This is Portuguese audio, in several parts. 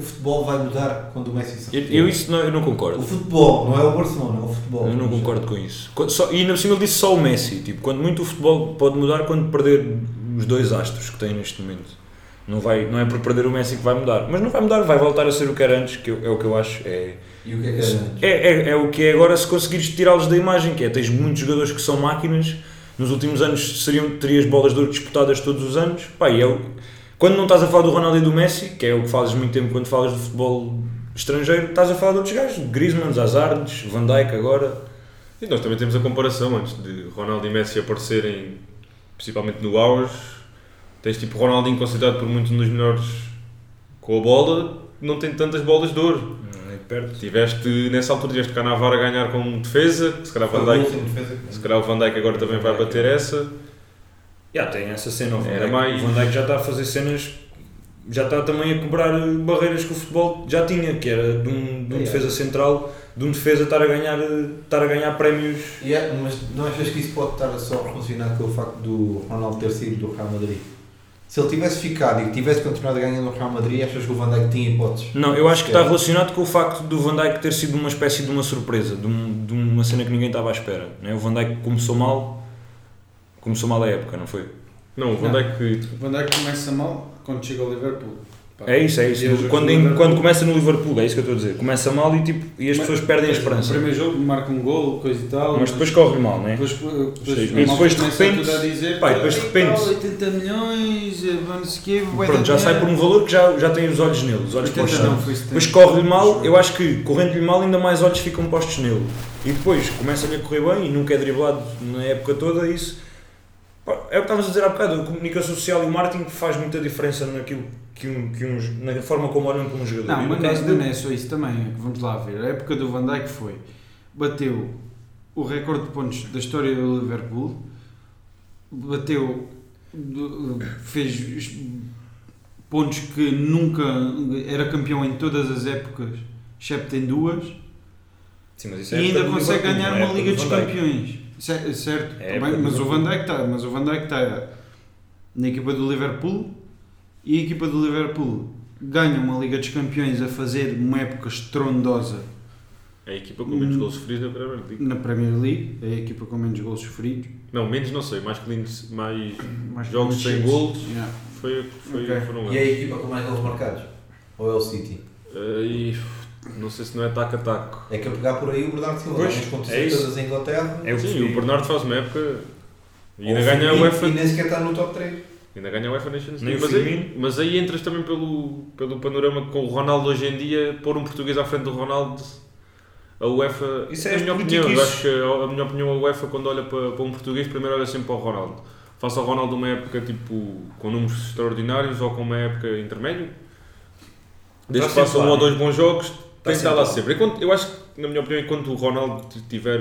o futebol vai mudar quando o Messi se eu, retira. eu isso não, eu não O concordo. futebol, não é o Barcelona, é o futebol. Eu não concordo com isso. Quando- só- e por cima ele disse só o Messi. Tipo, quando muito o futebol pode mudar quando perder os dois astros que tem neste momento. Não, vai, não é por perder o Messi que vai mudar. Mas não vai mudar, vai voltar a ser o que era antes, que eu- é o que eu acho. É, E o que é que é antes? é, é, é o que é agora se conseguires tirá-los da imagem, que é tens muitos jogadores que são máquinas. Nos últimos anos seriam, terias bolas de ouro disputadas todos os anos. Pá, e é o- quando não estás a falar do Ronaldo e do Messi, que é o que fazes muito tempo quando falas de futebol estrangeiro, estás a falar de outros gajos. Griezmann, Hazard, Van Dijk agora. E nós também temos a comparação antes de Ronaldo e Messi aparecerem, principalmente no auge. Tens tipo Ronaldinho considerado por muitos um dos melhores com a bola, não tem tantas bolas de ouro. Nem perto. Tiveste, nessa altura, tiveste Canavar a ganhar como defesa, se calhar Van Dijk, se calhar o Van Dijk agora também vai bater essa. Já tem essa cena, o Van Dijk, mais- Van Dijk já está a fazer cenas, já está também a quebrar barreiras que o futebol já tinha, que era de um, de um É. defesa central, de um defesa estar a ganhar, estar a ganhar prémios. Yeah, mas não achas que isso pode estar só relacionado com o facto do Ronaldo ter sido do Real Madrid? Se ele tivesse ficado e tivesse continuado a ganhar no Real Madrid, achas que o Van Dijk tinha hipóteses? Não, eu acho que está relacionado com o facto do Van Dijk ter sido uma espécie de uma surpresa, de, um- de uma cena que ninguém estava à espera. Né? O Van Dijk começou mal, começou mal a época, não foi? Não, o Van Não. Dijk O Van Dijk começa mal quando chega ao Liverpool. Pá, É isso, é isso. Quando, do em- quando começa no Liverpool, é isso que eu estou a dizer. Começa mal e, tipo, e as Mas- pessoas perdem a No esperança. primeiro jogo marca um gol, coisa e tal. Mas depois corre mal, não é? Depois, depois, seis a meses. malta Depois, de repente- a dizer, pá, e depois, de repente- 80 milhões, eh, o quê, bué Pronto, já sai por um valor que já, já tem os olhos nele, os olhos 80 postos não, nele. foi 70. Depois corre-lhe mal, eu acho que correndo-lhe mal ainda mais olhos ficam postos nele. E depois começa-lhe a correr bem e nunca é driblado na época toda, isso pá, é o que estávamos a dizer há bocado, a comunicação social e o marketing faz muita diferença naquilo que, um, que uns, na forma como olham para um jogador. Não, E mas não caso é- dele- não é só isso também. é Vamos lá ver. A época do Van Dijk foi. Bateu o recorde de pontos da história do Liverpool. Bateu. Fez os pontos que nunca. Era campeão em todas as épocas, excepto em duas. Sim, E é a ainda consegue ganhar não é uma Liga do dos. Campeões. Ce- Certo, É a também, do mas, o. Van Dijk está, mas o Van Dijk está na equipa do Liverpool e a equipa do Liverpool ganha uma Liga dos Campeões a fazer uma época estrondosa é a equipa com menos gols sofridos na Premier League. na Premier League, é a equipa com menos gols sofridos. Não, menos não sei, mais, clean, mais mais jogos sem gols Yeah. foi, foi, Ok. foram E é a equipa com mais gols marcados? Ou é o City? Eh, e não sei se não é taco-a-taco. É que a pegar por aí o Bernardo Silva, Pois, nas é todas em Inglaterra, É Sim, o Bernardo faz uma época e ainda ganha a UEFA. e nem sequer está no top 3. Ainda ganha a UEFA Nations League. Mas aí, mas aí entras também pelo, pelo panorama com o Ronaldo hoje em dia, pôr um português à frente do Ronaldo, a UEFA. Isso é na minha opinião, isso. acho que a, a minha opinião, a UEFA, quando olha para, para um português, primeiro olha sempre para o Ronaldo. Faça o Ronaldo uma época tipo com números extraordinários ou com uma época intermédio. Desde que faça um ou lá, dois bons jogos, tem que estar lá sempre. Enquanto, eu acho que, na minha opinião, enquanto o Ronaldo tiver,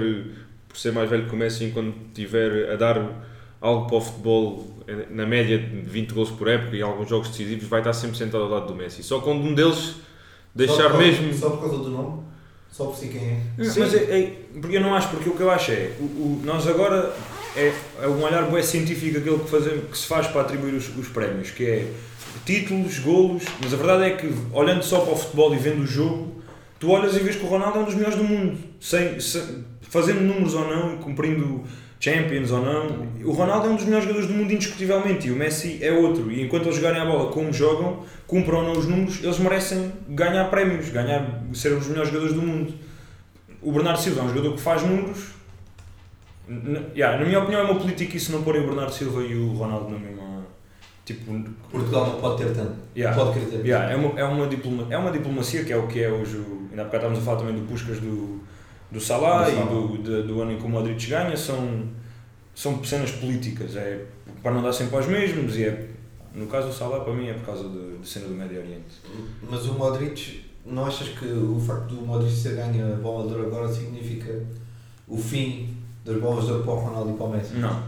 por ser mais velho que o Messi, enquanto tiver a dar algo para o futebol eh, na média de 20 gols por época e alguns jogos decisivos, vai estar sempre sentado ao lado do Messi. Só quando um deles Só deixar causa- mesmo. Só por causa do nome? Só por si quem é? Sim. Mas é, é- porque eu não acho, porque o que eu acho é, o, o- nós agora é, é um olhar bem científico aquele que, fazemos, que se faz para atribuir os, os prémios, que é títulos, golos, mas a verdade é que olhando só para o futebol e vendo o jogo, tu olhas e vês que o Ronaldo é um dos melhores do mundo, sem, sem- fazendo números ou não, cumprindo Champions ou não, o Ronaldo é um dos melhores jogadores do mundo indiscutivelmente e o Messi é outro, e enquanto eles jogarem a bola como jogam, cumpram ou não os números, eles merecem ganhar prémios, ganhar, ser os melhores jogadores do mundo. O Bernardo Silva é um jogador que faz números. N- yeah, na minha opinião é uma política isso não porem o Bernardo Silva e o Ronaldo na mesma. Tipo, Portugal não pode ter tanto. yeah, pode querer ter yeah, é, uma, é, uma diploma, é uma diplomacia que é o que é hoje. o- Ainda há bocado estávamos a falar também do Puscas do, do Salah Do e do, de- do ano em que o Modric ganha. São, são cenas políticas. É para não dar sempre aos mesmos e é. No caso do Salah, para mim, é por causa de, de cena do Médio Oriente. Mas o Modric, não achas que o facto do Modric ser ganha a bola de ouro agora significa o fim das bolas de ouro para o Ronaldo e para o Messi? Não.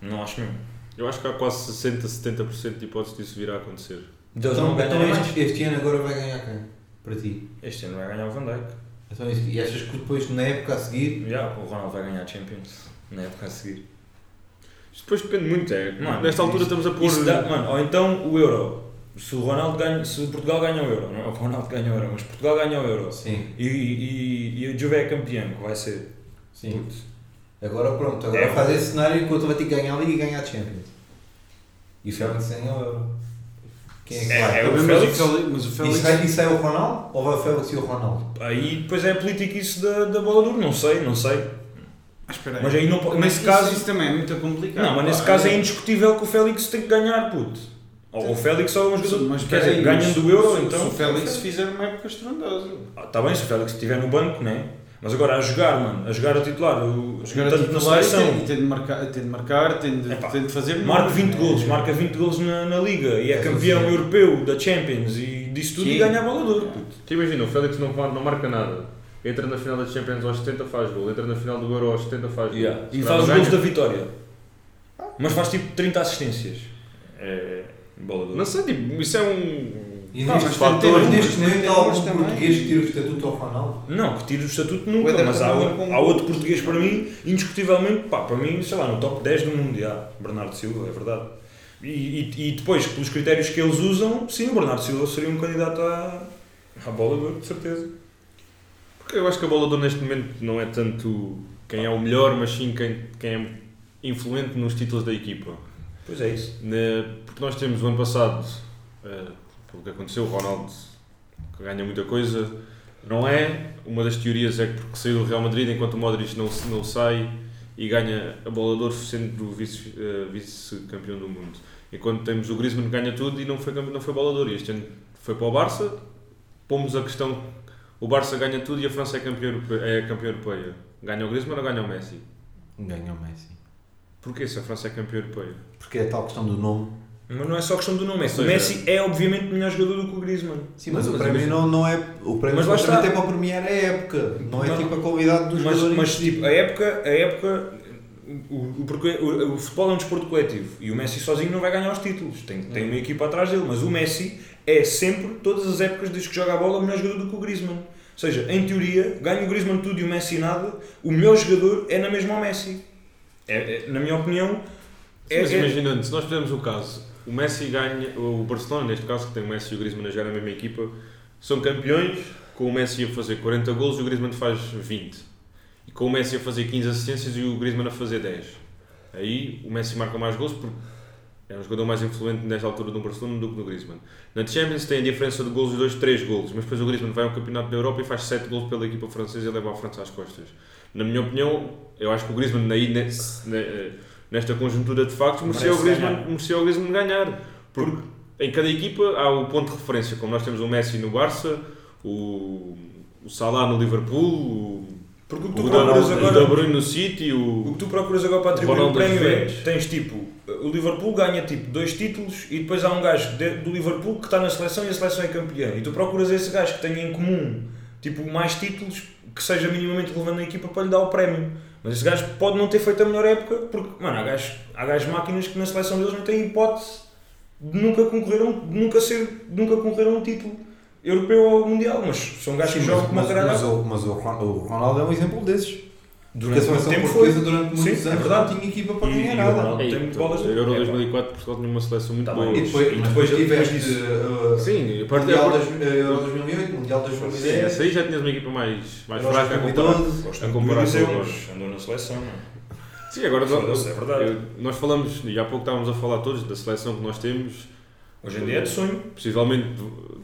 Não acho mesmo. Eu acho que há quase 60, 70% de hipóteses disso vir a acontecer. Deus Então, ganha então mais. este, este ano agora vai ganhar quem? Para ti? Este ano vai ganhar o Van Dijk. Então, e achas que depois, na época a seguir, Já, o Ronaldo vai ganhar a Champions na época a seguir. Isto depois depende muito, é. Mano, Nesta altura isso- estamos a pôr. Dá- mano, ou então o Euro. Se o Ronaldo ganha, se Portugal ganha o Euro, não é o Ronaldo ganha o Euro, mas Portugal ganha o Euro Sim, e, e, e a Juve é campeão, que vai ser. sim. Putz. Agora pronto, agora É. faz esse cenário enquanto vai ter que ganhar a Liga e ganhar a Champions. E o Félix ganha o Euro. Quem é que É, vai? é o mas, Félix. o Félix, mas o Isso Félix. vai isso é o Ronaldo ou vai o Félix e o Ronaldo? Aí depois é a política isso da, da bola dura, não sei, não sei. Ah, espera aí. Mas aí não Mas nesse isso- caso- Isso também é muito complicado. Não, mas nesse pá. caso é indiscutível que o Félix tem que ganhar, puto. Ou o Félix ou um jogador. Mas quer dizer, ganham mas do Euro, se- então. Se o Félix fizer uma época estrondosa. Está bem, se o Félix estiver no banco, né? Mas agora a jogar, mano, a jogar a titular, o, Jogar a tanto na titular e seleção. tem, e tem de marcar, tem de, marcar, tem de, Epá, tem de fazer. Marca números, 20 né? golos, marca 20 golos na, na Liga e é É campeão suficiente. europeu da Champions e disso tudo Sim. e ganha a bola de ouro. Tu imagina, o Félix não, não marca nada. Entra na final da Champions aos 70 faz gol, entra na final do Euro aos 70 faz gol. Yeah. Se E faz os gols da vitória. Mas faz tipo 30 assistências. É. Bola ouro. Não sei, tipo, isso é um. E Pá, neste, mas fator, neste momento tem há algum também. português que tira o estatuto ao Ronaldo? Não, que tira o estatuto O nunca, Éder mas há, também outro- com- há outro português para mim, indiscutivelmente, pá, para mim, sei lá, no top 10 do mundo, já, Bernardo Silva, é verdade. E, e, e depois, pelos critérios que eles usam, sim, o Bernardo Silva seria um candidato à, à bola de ouro, de certeza. Porque eu acho que a bola de ouro neste momento não é tanto quem é o melhor, mas sim quem, quem é influente nos títulos da equipa. Pois é isso. Porque nós temos o ano passado, eh, pelo que aconteceu, o Ronaldo que ganha muita coisa, não é? Uma das teorias é que porque saiu do Real Madrid enquanto o Modric não, não sai e ganha a bola de ouro sendo vice, eh, vice-campeão do mundo. Enquanto temos o Griezmann que ganha tudo e não foi, não foi bola de ouro. E este ano foi para o Barça, pomos a questão, o Barça ganha tudo e a França é campeã europeia. É campeã europeia. Ganha o Griezmann ou ganha o Messi? Ganha o Messi. Porquê se a França é campeã europeia? Porque é a tal questão do nome. Mas não é só questão do nome, é que o Messi é obviamente melhor jogador do que o Griezmann. Sim, mas, Mas o prémio não, não é. O prémio Mas lá está. é para premiar a época. Não é Mas- tipo a qualidade dos Mas, jogadores. mas tipo, a época, a época o, o, porque o, o futebol é um desporto coletivo e o Messi sozinho não vai ganhar os títulos, tem, tem uma equipa atrás dele, mas o Messi é sempre, todas as épocas desde que joga a bola, o melhor jogador do que o Griezmann. Ou seja, em teoria, ganha o Griezmann tudo e o Messi nada, o melhor jogador é na mesma o Messi. É, é- na minha opinião, é, Mas é- imaginando, se nós fizermos o caso, o Messi ganha, o Barcelona, neste caso, que tem o Messi e o Griezmann a jogar na mesma equipa, são campeões, com o Messi a fazer 40 golos e o Griezmann faz 20. E com o Messi a fazer 15 assistências e o Griezmann a fazer 10. Aí o Messi marca mais golos porque é um jogador mais influente nesta altura do Barcelona do que no Griezmann. Na Champions tem a diferença de golos dos dois, 3 golos, mas depois o Griezmann vai ao Campeonato da Europa e faz 7 golos pela equipa francesa e leva a França às costas. Na minha opinião, eu acho que o Griezmann aí, nesse- ne- nesta conjuntura de factos merecia o, Griezmann, merecia o Griezmann ganhar. Porque em cada equipa há o ponto de referência, como nós temos o Messi no Barça, o, o Salah no Liverpool, o, porque o que tu o, procuras o agora. De Bruyne no City, O o, que tu procuras agora para atribuir o prémio é, tens tipo, o Liverpool ganha tipo dois títulos e depois há um gajo de- do Liverpool que está na seleção e a seleção é campeã. E tu procuras esse gajo que tenha em comum tipo mais títulos que seja minimamente relevante na equipa para lhe dar o prémio. Mas esse gajo pode não ter feito a melhor época porque, mano, há gajos, há gajos máquinas que na seleção deles não têm hipótese de nunca concorreram, de nunca ser, de nunca concorreram a um título europeu ou mundial, mas são gajos que Sim, jogam mas, com uma mas, mas, o, mas o Ronaldo é um exemplo desses. Porque a Durante muito seleção tempo portuguesa foi. durante muitos Sim, é anos verdade. não tinha equipa para E- ganhar e nada. Tem bolas de- Euro é, pá. 2004, Portugal tinha uma seleção muito Tá boa. E depois, E depois- tiveste uh, Sim, a partir Mundial, da- das, uh, Euro 2008, Mundial 2010. Sim, essa aí já tinhas uma equipa mais, mais Euro fraca a comparar. 2012. Gosto A comparar com agora. andou na seleção, não é? Sim, agora é verdade. nós falamos, e há pouco estávamos a falar todos da seleção que nós temos. Hoje em dia é de sonho. Possivelmente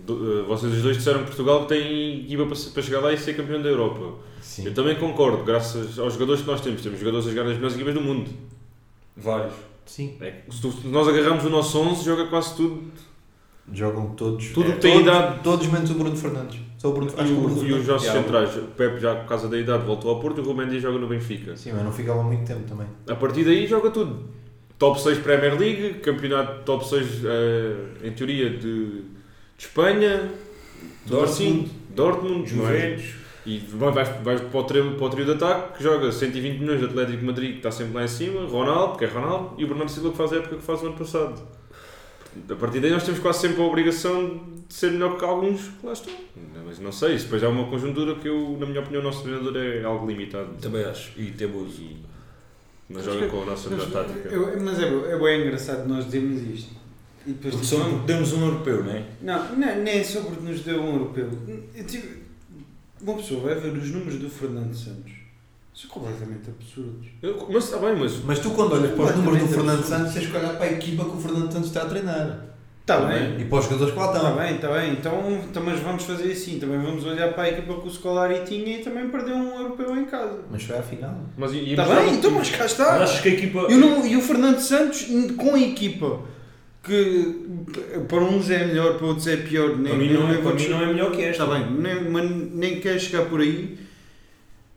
do- vocês os dois disseram que Portugal tem equipa para, chegar lá e ser campeão da Europa. Sim. Eu também concordo, graças aos jogadores que nós temos. Temos jogadores a jogar nas melhores equipas do mundo. Vários. Sim. É se, tu- se nós agarramos o nosso 11, joga quase tudo. Jogam todos. Tudo é, que tem todos, idade. Todos menos o Bruno Fernandes. Só o Bruno, acho E, o Bruno e os nossos centrais. O Pepe, já por causa da idade, voltou ao Porto e o Dias joga no Benfica. Sim, mas não ficava muito tempo também. A partir daí joga tudo. Top 6 Premier League, campeonato top 6 eh, em teoria de, de Espanha, Dortmund, assim, Dortmund, é? Juventus. E vais, vais para, o trio, para o trio de ataque que joga 120 milhões de Atlético de Madrid que está sempre lá em cima, Ronaldo, porque é Ronaldo, e o Bernardo Silva que faz a época que faz o ano passado. A partir daí nós temos quase sempre a obrigação de ser melhor que alguns que lá estão. Mas não sei, isso depois é uma conjuntura que eu, na minha opinião, o nosso treinador é algo limitado. Também acho. E Tebuso. E Não joga com a nossa melhor tática. Eu- mas é, é bem engraçado nós dizermos isto. E depois Porque tipo, só demos um europeu, não é? Não, não, nem é só porque nos deu um europeu. Eu tive- uma pessoa vai ver os números do Fernando Santos. São completamente absurdos. Eu- mas está bem, mas Mas tu quando olhas para os números do Fernando absurdo. Santos, tens que olhar para a equipa que o Fernando Santos está a treinar. Está Tá bem. E para os jogadores que lá Está estão. bem, está bem. Então, então, mas vamos fazer assim. Também vamos olhar para a equipa que o Scolari tinha e também perdeu um europeu em casa. Mas foi à final. Mas e, e Está bem, então, mas cá Mas está. achas que a equipa. E o, e o Fernando Santos, com a equipa, que para uns é melhor, para outros é pior. Nem, Para mim não é- nem vou para mim não é melhor que esta. Está bem, nem, mas nem quer chegar por aí.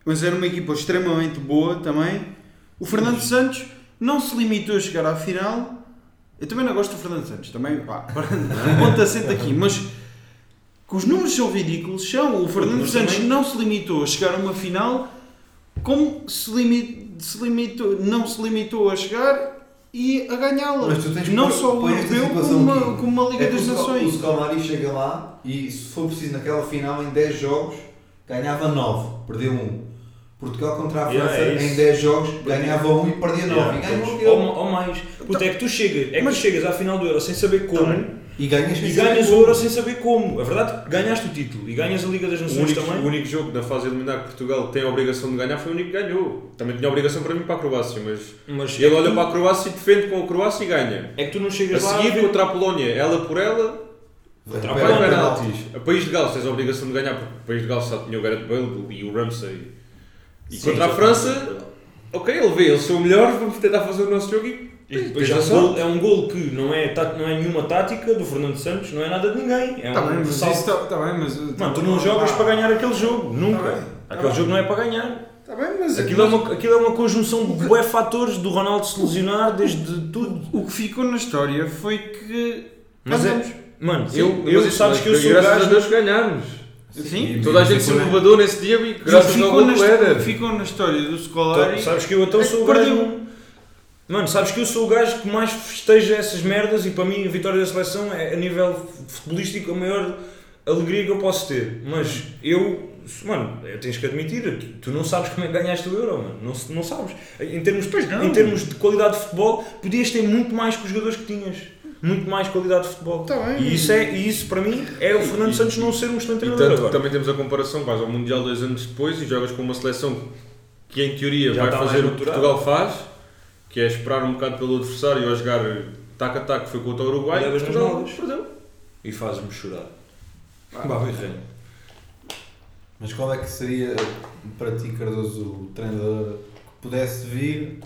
Mas era uma equipa extremamente boa também. O Fernando Santos não se limitou a chegar à final. Eu também não gosto do Fernando Santos, também, pá, ponta assento aqui, mas que os números são ridículos, são. O Fernando Santos também- não se limitou a chegar a uma final, como se, limi- se limitou, não se limitou a chegar e a ganhá-la. Não pôr- só o Europeu, como uma, como uma Liga É das Nações. O Scalari chega lá e se for preciso naquela final em 10 jogos ganhava 9, perdeu 1. Portugal contra a Yeah, França é isso. em 10 jogos ganhava 1 e perdia 9. Yeah, e ou, ou mais. Puta, é que tu chegas, é que Mas- tu chegas à final do Euro sem saber como E ganhas e ganhas o. Euro sem saber como. A verdade é que ganhaste o título e ganhas a Liga das O Nações único, também. o único jogo na fase eliminar que Portugal tem a obrigação de ganhar foi o único que ganhou. Também tinha a obrigação para mim para a Croácia, mas Mas é ele que olha tu- para a Croácia e defende com a Croácia e ganha. É que tu não A chegas lá a seguir contra a Polónia, ela por ela, a Polónia. penaltis. A País de Gales tens a obrigação de ganhar, porque o País de Gales só tinha o Gareth Bale e o Ramsey. E Sim, contra a França, ok, ele vê, eles são melhores, vamos tentar fazer o nosso jogo e E depois é um, gol, é um gol que não é, tá- não é nenhuma tática do Fernando Santos, não é nada de ninguém. É Tá um bem, mas salto. isso tá, tá bem, mas... Mano, tu não jogas para ganhar aquele jogo, nunca. bem, tá aquele bem. jogo não é para ganhar. Tá bem, mas... Aquilo é uma, aquilo é uma conjunção de bué fatores do Ronaldo se lesionar desde tudo. O que ficou na história foi que... Mas é, mano, Sim, eu, mas eu sabes mas que eu sou o Graças a. Deus ganhámos. Sim. E- Toda a gente se levadou nesse dia e graças ao gol do Éder. ficou na história do Scolari... Sabes que eu então É sou o que gajo. Mano, sabes que eu sou o gajo que mais festeja essas merdas e para mim a vitória da seleção é a nível futebolístico a maior alegria que eu posso ter. Mas eu, mano, tens que admitir, tu, tu não sabes como é que ganhaste o Euro, mano. Não, não sabes. Em termos, não. em termos de qualidade de futebol, podias ter muito mais que os jogadores que tinhas. Muito mais qualidade de futebol. Tá bem. E isso, é, e isso para mim é o Fernando E- Santos não ser um excelente treinador tanto agora. também temos a comparação, vais ao Mundial dois anos depois e jogas com uma seleção que em teoria Já vai mais fazer o que. Portugal faz, que é esperar um bocado pelo adversário e a jogar tac a tac, foi contra o Uruguai e Portugal perdeu. E fazes-me chorar. Ah. Barberrenho. Mas qual é que seria para ti, Cardoso, o treinador que pudesse vir,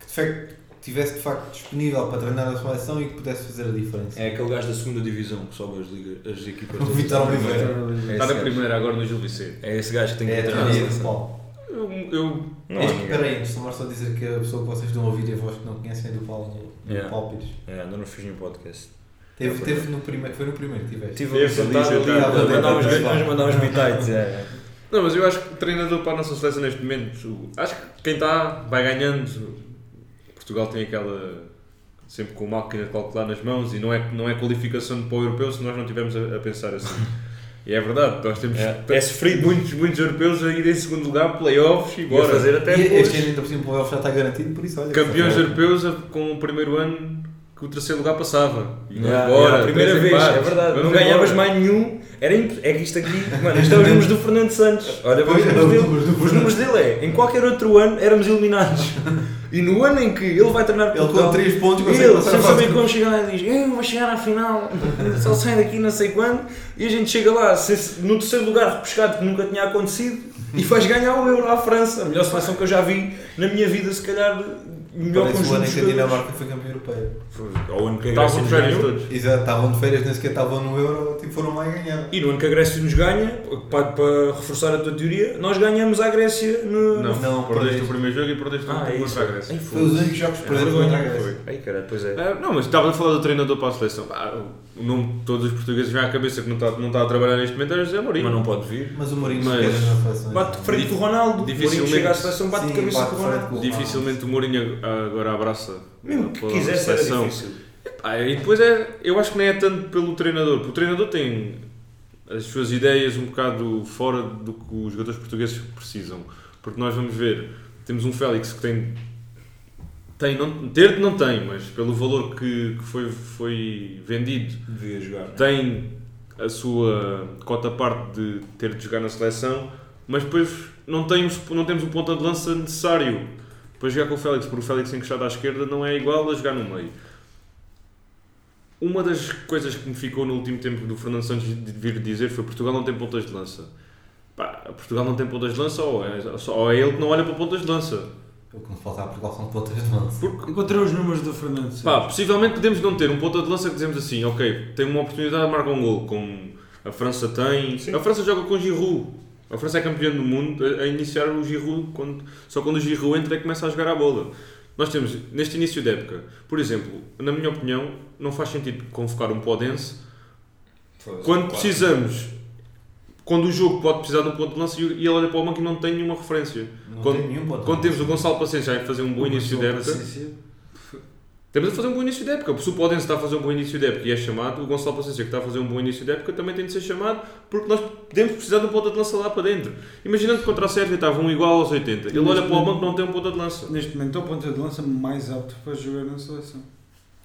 que de facto, tivesse de facto disponível para treinar a seleção e que pudesse fazer a diferença? É aquele gajo da segunda divisão que sobe as, ligas, as equipas. O. Vitor Oliveira. É Está na primeira agora no Gil Vicente. É esse gajo que tem que É a treinar a teoria de seleção. Eu, eu Não, É. Espera aí, mais só dizer que a pessoa que vocês estão a ouvir e a voz que não conhecem é do Paulo, do Yeah. Paulo Pires. É, ainda não fiz nenhum podcast. Teve, teve no primeiro, foi no primeiro que tiveste. Ali, ali, sentado, a mandar uns, ali. vamos mandar uns bitites. É. Não, mas eu acho que o treinador para a nossa seleção neste momento, acho que quem está vai ganhando. Portugal tem aquela. sempre com máquina de calcular nas mãos e não é, não é qualificação para o europeu se nós não estivermos a, a pensar assim. E é verdade, nós temos É, é sofrido. muitos, muitos europeus a ir em segundo lugar, playoffs e E a bora. fazer até E este ano ainda por cima o playoff já está garantido, por isso olha. Campeões europeus a- com o primeiro ano que o terceiro lugar passava. E nós, Yeah, bora, yeah, a primeira vez, empates, é verdade. Não ganhavas embora. mais nenhum. Era imp... É que isto aqui, mano, isto é os números do Fernando Santos. Olha, Pois, os é, números os dele. Os números dele é, em qualquer outro ano éramos eliminados. E no ano em que ele vai treinar Ele com Portugal, 3 pontos ele, sem a saber fase. como chegar lá, diz: Eu vou chegar à final, só sai daqui não sei quando. E a gente chega lá, no terceiro lugar, repescado, que nunca tinha acontecido, e vais ganhar o Euro à França, a melhor seleção que eu já vi na minha vida, se calhar, melhor Parece o ano em que a. Dinamarca foi campeã europeia. Ao ano que a Estavam Grécia de nos férias ganhou. todos. Exato, estavam de férias, nem sequer estavam no Euro, tipo, foram lá e ganharam. E no ano que a Grécia nos ganha, para, para reforçar a tua teoria, nós ganhamos à Grécia no. Não, Não, perdeste perdeste. o primeiro jogo e perdeste o Ah, é contra a Grécia. Ai, Foi os únicos jogos É perdidos vergonha. contra a Grécia. Ai, caralho, pois é. Ah, não, mas estava a falar do treinador para a seleção. Ah, o nome de todos os portugueses vem à cabeça que não está, não está a trabalhar neste momento era José Mourinho. Mas não pode vir. Mas o Mourinho Mas- quer na seleção. Bate de frente com o Ronaldo. Dificilmente- chega à seleção, bate de Sim, cabeça bate com o Ronaldo. Dificilmente o Mourinho agora abraça Mesmo que era seleção. difícil. Ah, e depois é, eu acho que nem é tanto pelo treinador, porque o treinador tem as suas ideias um bocado fora do que os jogadores portugueses precisam. Porque nós vamos ver, temos um Félix que tem Tem, não, ter não tem, mas pelo valor que, que foi, foi vendido, Devia jogar. tem a sua cota parte de ter de jogar na seleção, mas depois não temos, não temos o ponta de lança necessário para jogar com o Félix, porque o Félix encostado à esquerda não é igual a jogar no meio. Uma das coisas que me ficou no último tempo do Fernando Santos de vir dizer foi Portugal não tem pontas de lança. Pá, Portugal não tem pontas de lança ou é, ou é ele que não olha para pontas de lança. O que nos falta a Portugal são pontas de lança. Porque Encontrei os números do Fernando Santos. Pá, possivelmente podemos não ter um ponta de lança que dizemos assim, ok, tem uma oportunidade de marcar um gol, como a França tem. Sim. A França joga com o Giroud. A França é campeã do mundo a, a iniciar o Giroud, quando, só quando o Giroud entra é que começa a jogar a bola. Nós temos, neste início de época, por exemplo, na minha opinião, não faz sentido convocar um Podense quando precisamos, quando o jogo pode precisar de um ponto de lança e ele olha para o banco e não tem nenhuma referência. Não Quando- tem nenhum ponto. Quando temos o Gonçalo Paciência a fazer um bom início de época, Temos a fazer um bom início de época. Se o Podense está a fazer um bom início de época e é chamado, o Gonçalo Paciência que está a fazer um bom início de época também tem de ser chamado porque nós podemos precisar de um ponta de lança lá para dentro. Imaginando que contra a Sérvia estava um igual aos 80. Ele olha para o banco e não tem um ponta de lança. Neste momento é o ponta de lança mais apto para jogar na seleção.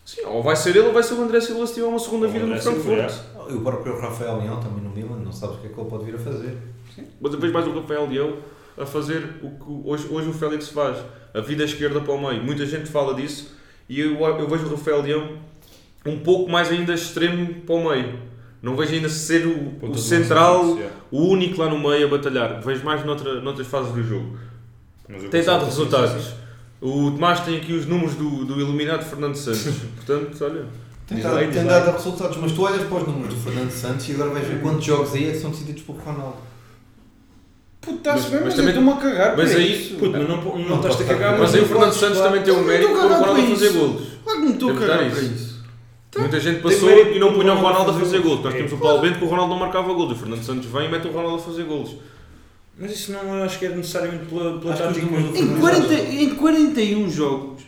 Sim, ou vai ser ele ou vai ser o André Silva se tiver uma segunda vida no Frankfurt. E o próprio Rafael Leão também no Milan, não sabes o que é que ele pode vir a fazer. Mas depois mais o Rafael Leão a fazer o que hoje, hoje o Félix faz. A vida esquerda para o meio. Muita gente fala disso e eu, eu vejo o Rafael Leão um pouco mais ainda extremo para o meio. Não vejo ainda ser o, o central, fixo, o único lá no meio a batalhar. Vejo mais noutra, noutras fases do jogo. Tem dado resultados. O Tomás tem aqui os números do, do iluminado Fernando Santos. Portanto, olha. Tem, diz tem lá. dado resultados, mas tu olhas para os números do Fernando Santos e agora vais ver quantos jogos aí é que são decididos por Ronaldo. Puto, está-se Mas- bem, mas mas, também- eu estou-me a cagar mas para aí- isso. Puto, mas não, não, Não estás a cagar, Mas aí o Fernando Santos também tem um mérito por o Ronaldo a para fazer golos. Claro que me estou a cagar para isso. Muita gente passou e não punha o Ronaldo a fazer golos. Nós golos. temos É, o Paulo Bento que o Ronaldo não marcava golos. O Fernando Santos vem e mete o Ronaldo a fazer golos. Mas isso não acho que é necessariamente pela, pela tática. Em, Fernando 40, Santos- em 41 jogos,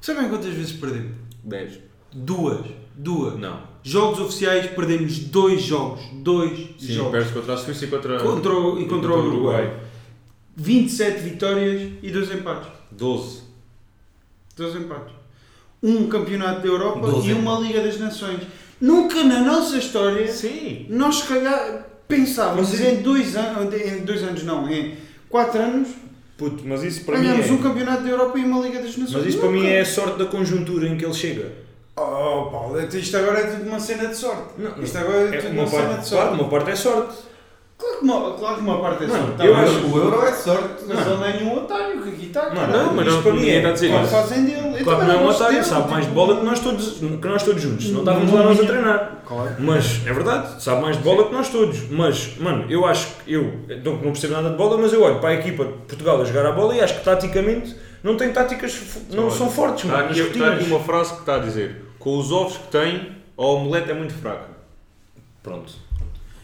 sabem quantas vezes perdemos? 10. Duas. Duas. Não. Jogos oficiais perdemos dois jogos. Dois Sim, jogos. perde contra a Suíça e contra, Contra o, e contra o Uruguai. 27 vitórias e 2 empates. 12. 2 empates. Um campeonato da Europa Doze e uma Liga das Nações. Nunca na nossa história Sim. nós se calhar pensávamos Mas em dois anos, em dois anos não, em 4 anos Puto, mas isso para mim ganhamos é... um campeonato da Europa e uma Liga das Nações. Mas isso para mim Nunca. é a sorte da conjuntura em que ele chega. Oh Paulo, isto agora é tudo uma cena de sorte. Não, Isto agora é, É tudo uma uma, cena parte, de claro, sorte. uma parte é sorte. Claro, que uma, claro que uma parte é sorte. Tá eu acho- O euro é sorte. Mas ele não é nenhum otário que aqui está. Não. Não, mas Isto não, para mim é- está a dizer Claro isso. que fazem dele. Claro que não é um otário, sabe mais de bola que nós todos, que nós todos juntos. Não estávamos lá nós a treinar. Claro. Mas é verdade, sabe mais de bola que nós todos. Mas, mano, eu acho que eu não, não percebo nada de bola, mas eu olho para a equipa de Portugal a jogar a bola e acho que taticamente não tem táticas, não são fortes, Está aqui, uma frase que está a dizer: com os ovos que tem, a omelete é muito fraca. Pronto.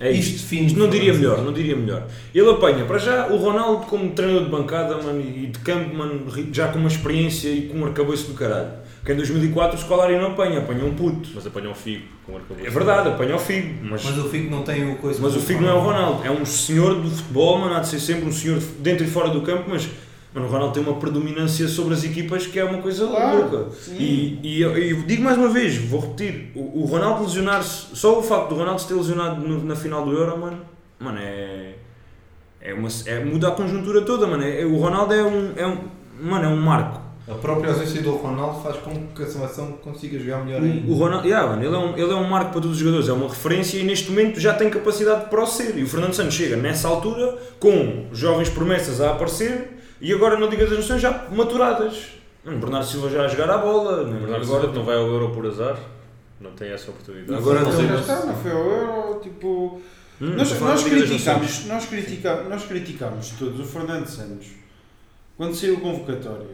É isto. Isto define. Isto não diria melhor, não diria melhor. Ele apanha, para já, o Ronaldo como treinador de bancada mano, e de campo, mano, já com uma experiência e com um arcabouço do caralho. Que em 2004 o Scolari não apanha, apanha um puto. Mas apanhou um figo com arcabouço. É verdade, apanha o Figo, mas, Mas o Figo não tem o coisa. mas o Figo não é o Ronaldo. É um senhor do futebol, mano, há de ser sempre um senhor de- dentro e fora do campo, mas mano, o Ronaldo tem uma predominância sobre as equipas que é uma coisa Claro, louca. E, e eu digo mais uma vez, vou repetir, o, o Ronaldo lesionar-se, só o facto do Ronaldo se ter lesionado no- na final do Euro, mano, mano, é, é, uma, é muda a conjuntura toda, mano. É, o Ronaldo é um, é um, mano, é um marco. A própria ausência do Ronaldo faz com que a seleção consiga jogar melhor ainda. O, o Ronaldo, yeah, mano, ele, é um, ele é um marco para todos os jogadores, é uma referência e neste momento já tem capacidade para o ser. E o Fernando Santos chega nessa altura com jovens promessas a aparecer e agora na Liga das Nações já maturadas. Mano, Bernardo Silva já a jogar a bola, Bernardo agora Silva não vai ao Euro por azar, não tem essa oportunidade. Agora Não, tem- já está, não foi ao Euro, tipo... Hum, Nós, nós, Nações. nós, criticámos, nós criticámos todos o Fernando Santos quando saiu a convocatória.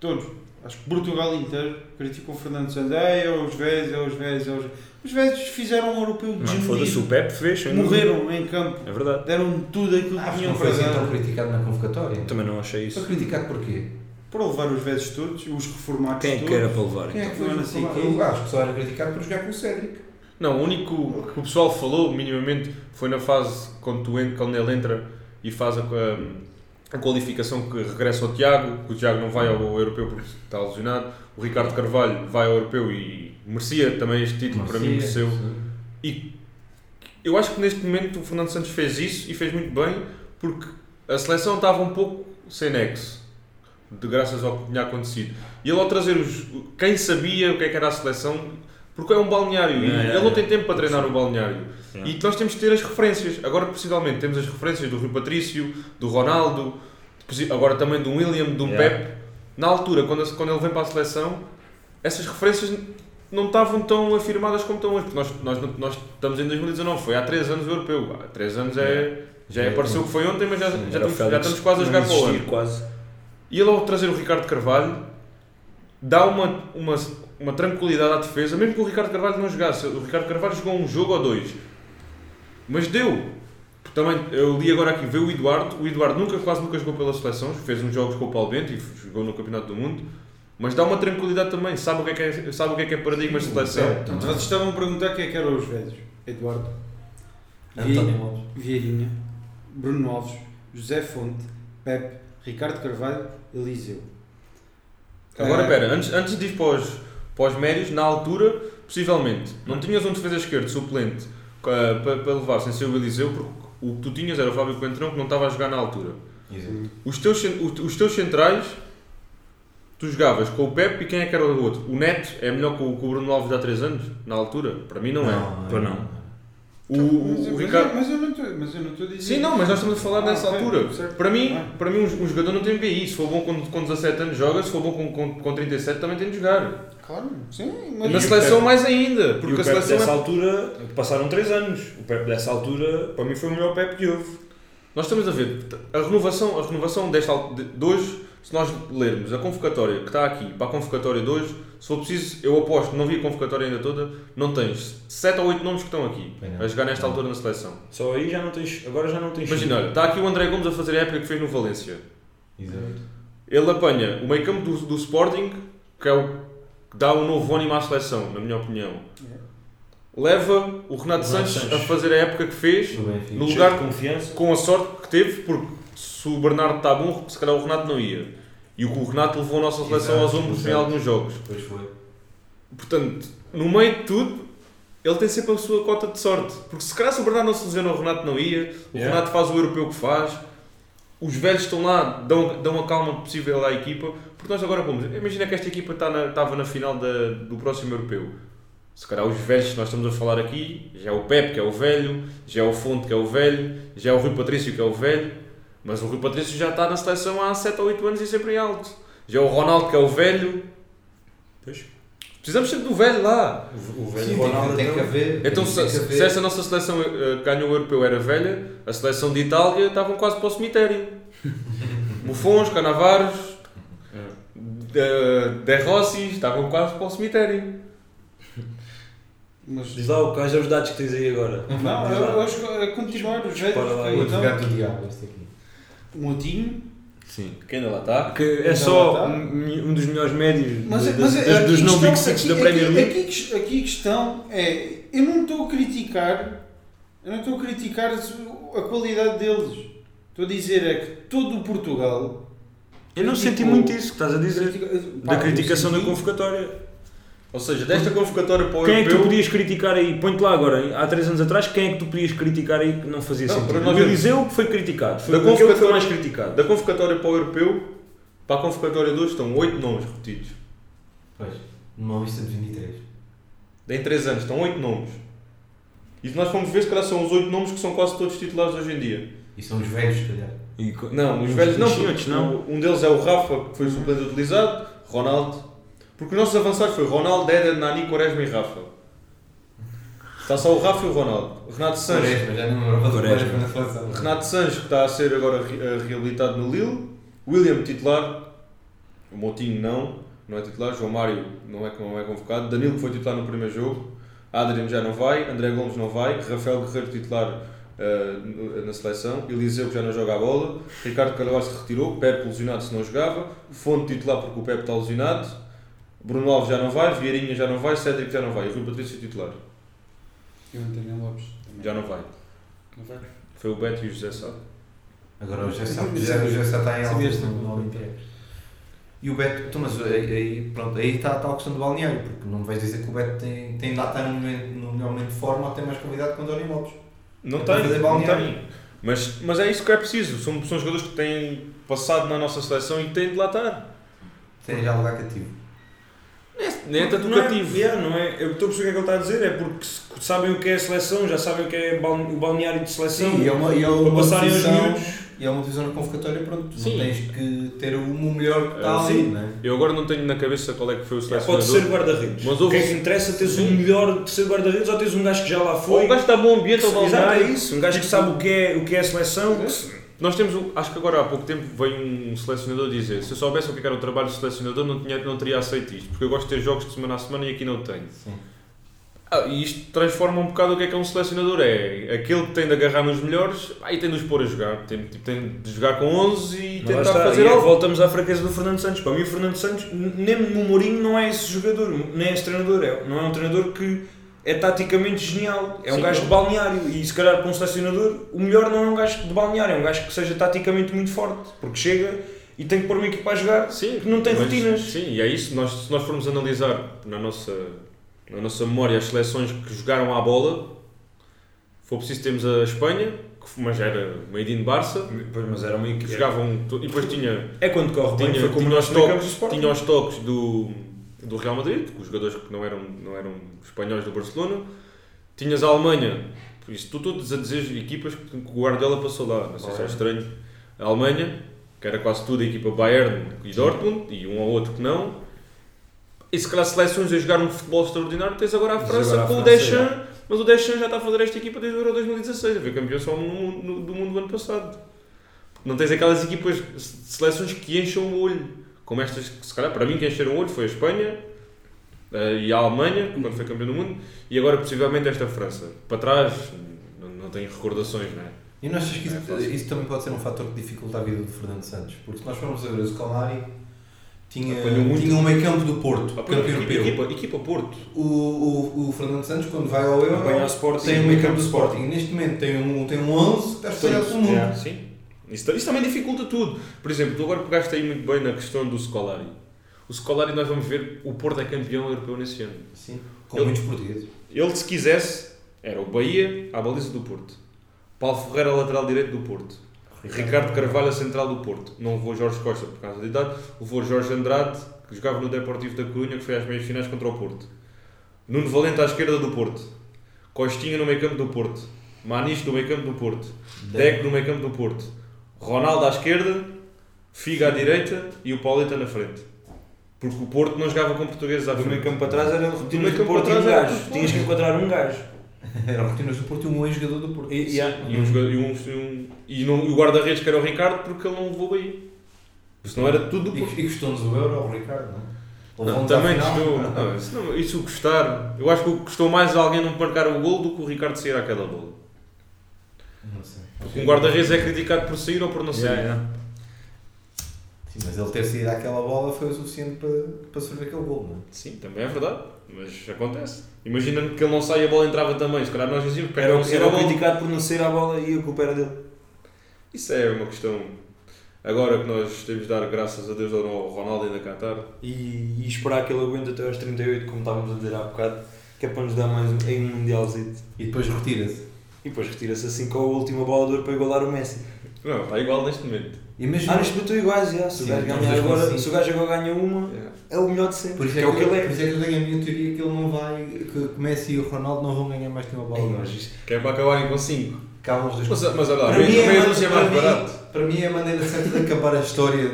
Todos. Acho que Portugal inteiro criticou o Fernando Santos. Ei, é os velhos, é os velhos, é os velhos. Os velhos fizeram um europeu Mano, foda-se, o. Pepe fez. Morreram em campo. É verdade. Deram tudo aquilo que Acho que tinham não foi para assim tão dar. criticado na convocatória. Também não achei Foi isso. criticado porquê? Para levar os velhos todos, os reformados Quem é que todos. era para levar? Quem é que Não foi assim? Eu acho que só era criticado por jogar com o Cédric. Não, o único que o pessoal falou, minimamente, foi na fase quando, tu, quando ele entra e faz a, a, a qualificação que regressa ao Tiago, que o Tiago não vai ao europeu porque está lesionado, o Ricardo Carvalho vai ao europeu e merecia também este título, para mim mereceu. E eu acho que neste momento o Fernando Santos fez isso e fez muito bem porque a seleção estava um pouco sem nexo, de graças ao que tinha acontecido. E ele ao trazer os. Quem sabia o que é que era a seleção, porque é um balneário e Yeah, yeah, ele não tem tempo para treinar o balneário. E nós temos que ter as referências. Agora, possivelmente, temos as referências do Rui Patrício, do Ronaldo, agora também do William, do. Pep. Na altura, quando, quando ele vem para a seleção, essas referências não estavam tão afirmadas como estão hoje. Porque nós, nós, nós estamos em 2019, foi há 3 anos o europeu. Há 3 anos é. Já É, pareceu que foi ontem, mas já, sim, já, estamos, já estamos quase a jogar para o ano. E ele ao trazer o Ricardo Carvalho dá uma, uma, uma tranquilidade à defesa, mesmo que o Ricardo Carvalho não jogasse. O Ricardo Carvalho jogou um jogo ou dois, mas deu. Também, eu li agora aqui, vê o Eduardo. O Eduardo nunca, quase nunca jogou pela seleção, fez uns jogos com o Paulo Bento e jogou no Campeonato do Mundo. Mas dá uma tranquilidade também, sabe o que é que é, sabe o que é, que é paradigmas de seleção. Portanto, vocês estavam a perguntar quem é que eram os velhos. Eduardo, António Lopes. Vieirinha, Bruno Alves, José Fonte, Pepe, Ricardo Carvalho, Eliseu. Agora, espera, antes, antes de ir para os, para os médios, na altura, possivelmente, não tinhas um defesa esquerdo suplente eh, para, para levar sem ser o Eliseu, porque o que tu tinhas era o Fábio Coentrão que não estava a jogar na altura. Exato. Os teus, os, teus centrais, tu jogavas com o Pepe e quem é que era o outro? O Neto é melhor que o, que o Bruno Alves de há 3 anos, na altura? Para mim não, é. Pois não. O, mas, o, mas o eu- Ricardo... mas eu não estou mas eu não estou a dizer. Sim, não, mas nós estamos a falar Ah, nessa ok, altura. certo. Para mim, Ah. para mim um, um jogador não tem BI. Se for bom com, com 17 anos joga, se for bom com, com, com 37 também tem de jogar. Claro, sim. Na Mas seleção mais ainda, E porque o a Pepe seleção dessa é... altura, passaram 3 anos. O Pepe dessa altura, para mim, foi o melhor Pepe que houve. Nós estamos a ver, a renovação, a renovação desta, de hoje, se nós lermos a convocatória que está aqui para a convocatória de hoje, se for preciso, eu aposto, não vi a convocatória ainda toda, não tens 7 ou 8 nomes que estão aqui não. a jogar nesta altura na seleção. Só aí já não tens. Agora já não tens. Imagina, olha, está aqui o André Gomes a fazer a época que fez no Valência. Exato. Ele apanha o meio campo do, do Sporting, que é o que dá um novo ânimo à seleção, na minha opinião. Leva o Renato, O Sanches, Sanches. a fazer a época que fez, no lugar de confiança. com a sorte que teve, porque se o Bernardo está bom, se calhar o Renato não ia. E o que o Renato levou a nossa seleção Exato, aos ombros em alguns jogos. Depois foi. Portanto, no meio de tudo, ele tem sempre a sua cota de sorte. Porque se calhar se o Bernardo não se lesiona, o Renato não ia. O Yeah. Renato faz o europeu que faz. Os velhos estão lá, dão, dão a calma possível à equipa. Porque nós agora vamos. Imagina que esta equipa está na- estava na final da- do próximo europeu. Se calhar os velhos que nós estamos a falar aqui, já é o Pepe que é o velho, já é o Fonte que é o velho, já é o Rui Patrício que é o velho. Mas o Rui Patrício já está na seleção há 7 ou 8 anos e sempre em alto. Já é o Ronaldo que é o velho. Pois. Precisamos sempre do velho lá. O, o velho Sim, Ronaldo. tem, que- tem que então- haver. Então, se, que se haver. essa nossa seleção eh, que ganhou o europeu era velha, a seleção de Itália estavam quase para o cemitério. Buffons, Canavares, de, de Rossi estavam quase para o cemitério. Mas, Diz lá quais são os dados que tens aí agora. não, eu, acho que a continuar os velhos. Dispara lá. O então, advogado do diabo, este aqui. Motinho. Sim. Que ainda lá está. Que é só um, um dos melhores médios Mas, de- mas de- aqui dos não Big Six da aqui- Premier aqui- League. Aqui, ques- aqui a questão é, eu não estou a criticar, eu não estou a criticar a qualidade deles. Estou a dizer é que todo o Portugal Eu não senti muito isso que estás a dizer. Pá, Da criticação da senti- convocatória. Ou seja, desta convocatória para o Quem é que tu europeu. podias criticar aí? Põe-te lá agora, há 3 anos atrás, quem é que tu podias criticar aí que não fazia Não, sentido? para nós O Eliseu foi criticado, foi Da que foi convocatória- mais criticado. Da convocatória para o europeu, para a convocatória de hoje estão 8 nomes repetidos. Pois, numa lista de 23. Em 3 anos, estão 8 nomes. E se nós formos ver, se calhar são os 8 nomes que são quase todos titulares hoje em dia. E são os velhos, se calhar. E Não, os velhos não, não. Um deles é o Rafa, que foi o suplente utilizado, Ronaldo. Porque os nossos avançados foi Ronaldo, Éder, Nani, Quaresma e Rafa. Está só o Rafa e o Ronaldo. Renato Sanches, Quaresma, já não me lembrava do Quaresma. Quaresma na seleção. Renato Sanches, que está a ser agora re- eh, reabilitado no Lille. William, titular. O Moutinho não, não é titular. João Mário não é, não é convocado. Danilo, que foi titular no primeiro jogo. Adriano já não vai. André Gomes não vai. Rafael Guerreiro, titular no- na seleção. Eliseu, que já não joga a bola. Ricardo Carvalho se retirou. Pepe lesionado se não jogava. Fonte titular porque o Pepe está lesionado. Bruno Alves já não vai. Vieirinha já não vai. Cédric já não vai. E o Rui Patrício titular. E o António Lopes também. Já não vai. Não vai? Foi o Beto e o José Sá. Agora o José o José o José está em alta no Olympiacos. E o Beto, então, mas aí, pronto, aí está a tal questão do balneário, porque não me vais dizer que o Beto tem, tem de estar no, momento, no melhor momento de forma ou tem mais qualidade que o António Lopes. Não É tem, fazer não tem. Mas, mas é isso que é preciso. São, são jogadores que têm passado na nossa seleção e têm de lá estar. Tem já lugar cativo. Nem é tanto não é, cativo. yeah, não é, eu estou a perceber o que é que ele está a dizer, é porque sabem o que é a seleção, já sabem o que é o balneário de seleção. Sim, e é uma, e é para uma passarem aos posição, miúdos. e é uma divisão na convocatória, pronto, Sim. não tens que ter o melhor que está ali, sim. não é? Eu agora não tenho na cabeça qual é que foi o É, selecionador. pode ser guarda-redes. Mas o que é que interessa teres o Sim. melhor terceiro guarda-redes ou teres um gajo que já lá Ou foi? o gajo está bom ambiente ou Exato, é balneário. isso. Um gajo que sabe o que é, o que é a seleção. Nós temos, acho que agora há pouco tempo veio um selecionador dizer se eu soubesse o que era o trabalho do selecionador não, tinha, não teria aceito isto, porque eu gosto de ter jogos de semana a semana e aqui não tenho. Sim. Ah, e isto transforma um bocado o que é que é um selecionador. É aquele que tem de agarrar nos melhores aí tem de os pôr a jogar. Tem, tipo, tem de jogar com 11 e Mas tentar está, fazer e é algo. voltamos à fraqueza do Fernando Santos. Para mim, o Fernando Santos, nem o Mourinho não é esse jogador, nem é esse treinador. É, não é um treinador que é taticamente genial. É um Sim, gajo de balneário. E se calhar para um selecionador, o melhor não é um gajo de balneário, é um gajo que seja taticamente muito forte. Porque chega e tem que pôr uma equipa a jogar Sim, que não tem mas- rotinas. Sim, e é isso. Nós, se nós formos analisar na nossa, na nossa memória as seleções que jogaram à bola, foi preciso termos a Espanha, que mas era made in Barça, Pois, mas era uma que equipa. jogavam. E depois tinha, É quando corre bem, tinha, foi como tinha, nós toques, tinha os toques do, do Real Madrid, com os jogadores que não eram, não eram espanhóis do Barcelona. Tinhas a Alemanha, por isso tu todos a dizer equipas que o Guardiola passou lá, não sei se é estranho. A Alemanha, que era quase tudo a equipa Bayern e Dortmund, e um ou outro que não. E se calhar seleções a jogar um futebol extraordinário, tens agora a França agora a com o França, Deschamps, mas o Deschamps já está a fazer esta equipa desde o Euro 2016, a ver campeão só no, no- do mundo do ano passado. Não tens aquelas equipas, se- seleções que enchem o olho, como estas que se calhar para mim que encheram o olho foi a Espanha eh, e a Alemanha, quando foi campeão do mundo, e agora possivelmente esta França. Para trás, não, não tenho recordações, não é? E não achas que É isso, fácil. isso também pode ser um fator que dificulta a vida do Fernando Santos? Porque se nós formos a ver o Scolari, tinha, muito. tinha um meio campo do Porto, campeão equipa, europeu. equipa, equipa Porto. O, o, o Fernando Santos, quando vai ao Euro, tem um meio campo do do Sporting. Neste momento tem um, tem um 11 que está espalhado pelo mundo. Yeah. Sim. Isso, isso também dificulta tudo. Por exemplo, tu agora pegaste aí muito bem na questão do Scolari. O Scolari, nós vamos ver, o Porto é campeão europeu nesse ano. Sim, com Ele- muitos portugueses. Ele, se quisesse, era o Bahia à baliza do Porto. Paulo Ferreira, lateral direito do Porto. Ricardo Carvalho, a central do Porto. Não levou Jorge Costa por causa da idade. Levou Jorge Andrade, que jogava no Deportivo da Corunha, que foi às meias finais contra o Porto. Nuno Valente à esquerda do Porto. Costinha no meio campo do Porto. Maniche no meio campo do Porto. Deco no meio campo do Porto. Ronaldo à esquerda. Figa à direita e o Pauleta na frente. Porque o Porto não jogava com portugueses à Do meio frente. campo para trás era o Do Porto e um era gajo. Tinhas que encontrar um gajo. Eram rotinas do Porto e um ex-jogador do Porto. E, e, há- E, um jogador- e, um, e, um- e não- e o guarda-redes que era o Ricardo porque ele não levou o Bahia. Senão era tudo do E, Porto. e custou-nos o Euro ao Ricardo, não é? Não, também custou. Não, isso, não, isso custar. Eu acho que custou mais a alguém não marcar o gol do que o Ricardo sair àquela bola. Não sei. Um guarda-redes é criticado por sair ou por não sair. Yeah, yeah. Sim, mas ele ter saído àquela bola foi o suficiente para, para sofrer aquele gol, não é? Sim, também é verdade. Mas acontece. Imagina que ele não sai e a bola entrava também. Se calhar nós dizíamos que Era, era criticado por não sair à bola e a culpa era dele. Isso é uma questão. Agora que nós temos de dar graças a Deus ao Ronaldo ainda Qatar. E, e esperar que ele aguente até aos 38, como estávamos a dizer há bocado, que é para nos dar mais um, um mundialzito. E depois retira-se. E depois retira-se assim com a última bola de ouro para igualar o Messi. Não, está igual neste momento. Imagina. Ah, neste momento estão iguais, já. Se o Sim, gajo ganhar dois com agora, se o gajo agora ganha uma, é o melhor de sempre. Por isso que é, é o que ele por é. isso é que eu tenho a minha teoria que ele não vai. que o Messi e o Ronaldo não vão ganhar mais que uma bola. De mas ouro. isto- Que é para acabarem com 5. Acabam os dois. Mas, mas olha lá, Para mim é é para mais mim- barato. Para mim é a maneira certa de acabar a história.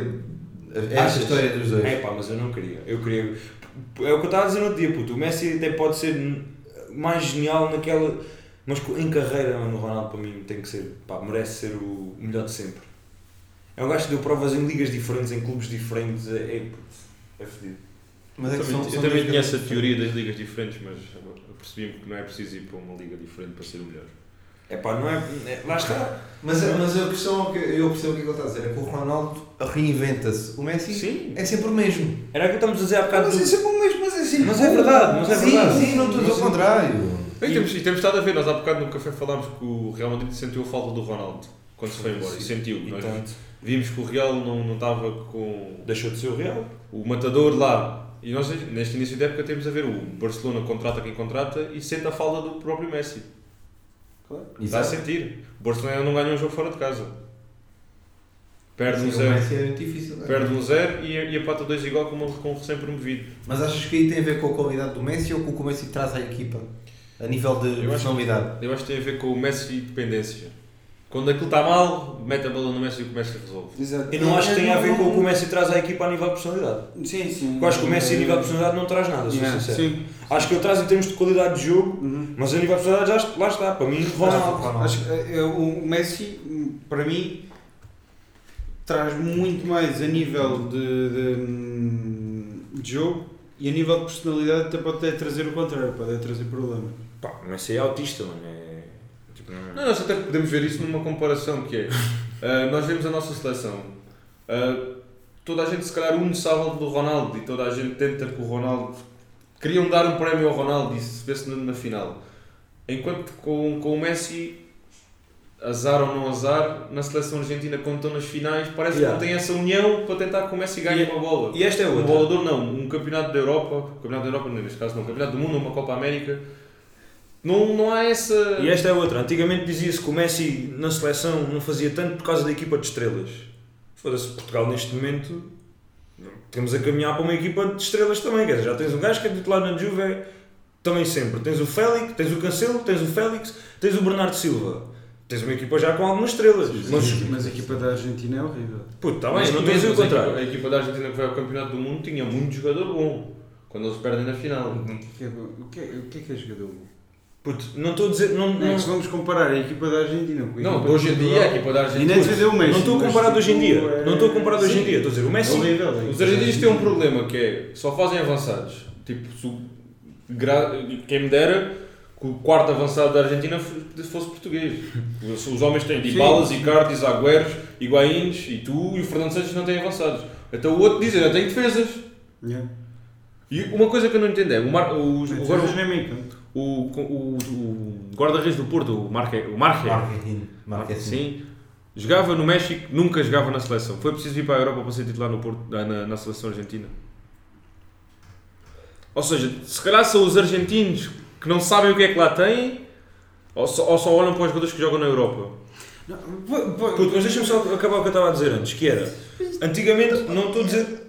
Esta Achas? história dos dois. É pá, mas eu não queria. Eu queria. É o que eu estava a dizer no outro dia, puto. O Messi até pode ser mais genial naquela. Mas em carreira, mano, o Ronaldo para mim tem que ser. Pá, merece ser o melhor de sempre. É um gajo que deu provas em ligas diferentes, em clubes diferentes. É, é, é fedido. Mas é que Eu são- também, são eu também tinha essa teoria das ligas diferentes, mas percebi-me que não é preciso ir para uma liga diferente para ser o melhor. É pá, não é. é lá está. Mas, mas a questão é que eu percebo o que ele está a dizer, é que o Ronaldo reinventa-se. O Messi Sim. é sempre o mesmo. Era o que estamos a dizer há bocado. do- sempre o mesmo, mas é sempre Mas é verdade, mas é sim, verdade. Sim, não estou a dizer o contrário. E temos, e temos estado a ver, nós há bocado no café falámos que o Real Madrid sentiu a falta do Ronaldo. quando se foi embora. E sentiu. E Nós tanto, vimos que o Real não, não estava com deixou de ser o Real. o matador lá. E nós, neste início de época, temos a ver o Barcelona contrata quem contrata e sente a falta do próprio Messi. Está a sentir. O Barcelona não ganha um jogo fora de casa. Perde um Sim, o zero. Messi é muito difícil. né? Perde um zero e, e empata dois igual com, com o recém-promovido. Mas achas que aí tem a ver com a qualidade do Messi ou com o que o Messi traz à equipa? A nível de Eu acho- personalidade? Eu acho que tem a ver com o Messi e dependência. Quando aquilo está mal, mete a bola no Messi e o Messi resolve. Exato. Eu não acho que tenha a ver com o que o Messi traz à equipa a nível de personalidade. Sim, sim. Eu acho que o Messi a nível de personalidade não traz nada, sou Yeah, sincero. Sim. Acho que ele traz em termos de qualidade de jogo, Uhum. mas a nível de personalidade já, lá está. Para mim, Ronaldo. Acho que eh, o Messi, para mim, traz muito mais a nível de, de, de jogo e a nível de personalidade até pode até trazer o contrário, pode até trazer problemas. Pá, o Messi é autista, mano. É... Tipo, não... Não, nós até podemos ver isso numa comparação que é. ah, nós vemos a nossa seleção. ah, toda a gente se calhar une sábado do Ronaldo e toda a gente tenta que o Ronaldo. Queriam dar um prémio ao Ronaldo e se vê-se na, na final. Enquanto com, com o Messi, azar ou não azar, na seleção argentina quando estão nas finais, parece Yeah. que não tem essa união para tentar que o Messi ganhe uma bola. E esta é Um outra. bolador não, um campeonato da Europa, campeonato da Europa neste caso não, um campeonato do mundo, uma Copa América, não, não há essa. E esta é outra. Antigamente dizia-se que o Messi na seleção não fazia tanto por causa da equipa de estrelas. Foda-se, Portugal neste momento temos a caminhar para uma equipa de estrelas também. Quer dizer, já tens um gajo que é titular na Juve também sempre. Tens o Félix, tens o Cancelo, tens o Félix, tens o Bernardo Silva. Tens uma equipa já com algumas estrelas. Mas, Mas a equipa da Argentina é horrível. puto, está bem, Mas não dizer o vês, a contrário. A equipa da Argentina que vai ao campeonato do mundo tinha muito jogador bom quando eles perdem na final. O que é, o que é, o que é, que é jogador bom? Puto, não estou a dizer. Não, Não, é se vamos comparar a equipa da Argentina com a Não, equipa hoje em dia a equipa da E Argentina. nem dizer o Messi. não estou a comparar hoje em dia. tipo, é- Não estou a comparar hoje em dia. Estou a dizer, o Messi. É é. Os argentinos têm um problema que é só fazem avançados. Tipo, se gra- quem me dera que o quarto avançado da Argentina fosse português. Os, os homens têm Dybalas, Icardi, Agüeros, Higuaíns e tu e o Fernando Santos não têm avançados. Então o outro diz, eu tenho defesas. Yeah. E uma coisa que eu não entendo é, o, Mar, o, Mas agora, o, o, o guarda-redes do Porto, o Marque, o Marque. Marketing. Sim. Jogava no México, nunca jogava na seleção. Foi preciso vir para a Europa para ser titular no Porto, na, na, seleção argentina. Ou seja, se calhar são os argentinos que não sabem o que é que lá têm, ou só, ou só olham para os jogadores que jogam na Europa. Não, Puto, mas deixa-me só acabar o que eu estava a dizer antes, que era, antigamente, não estou a dizer,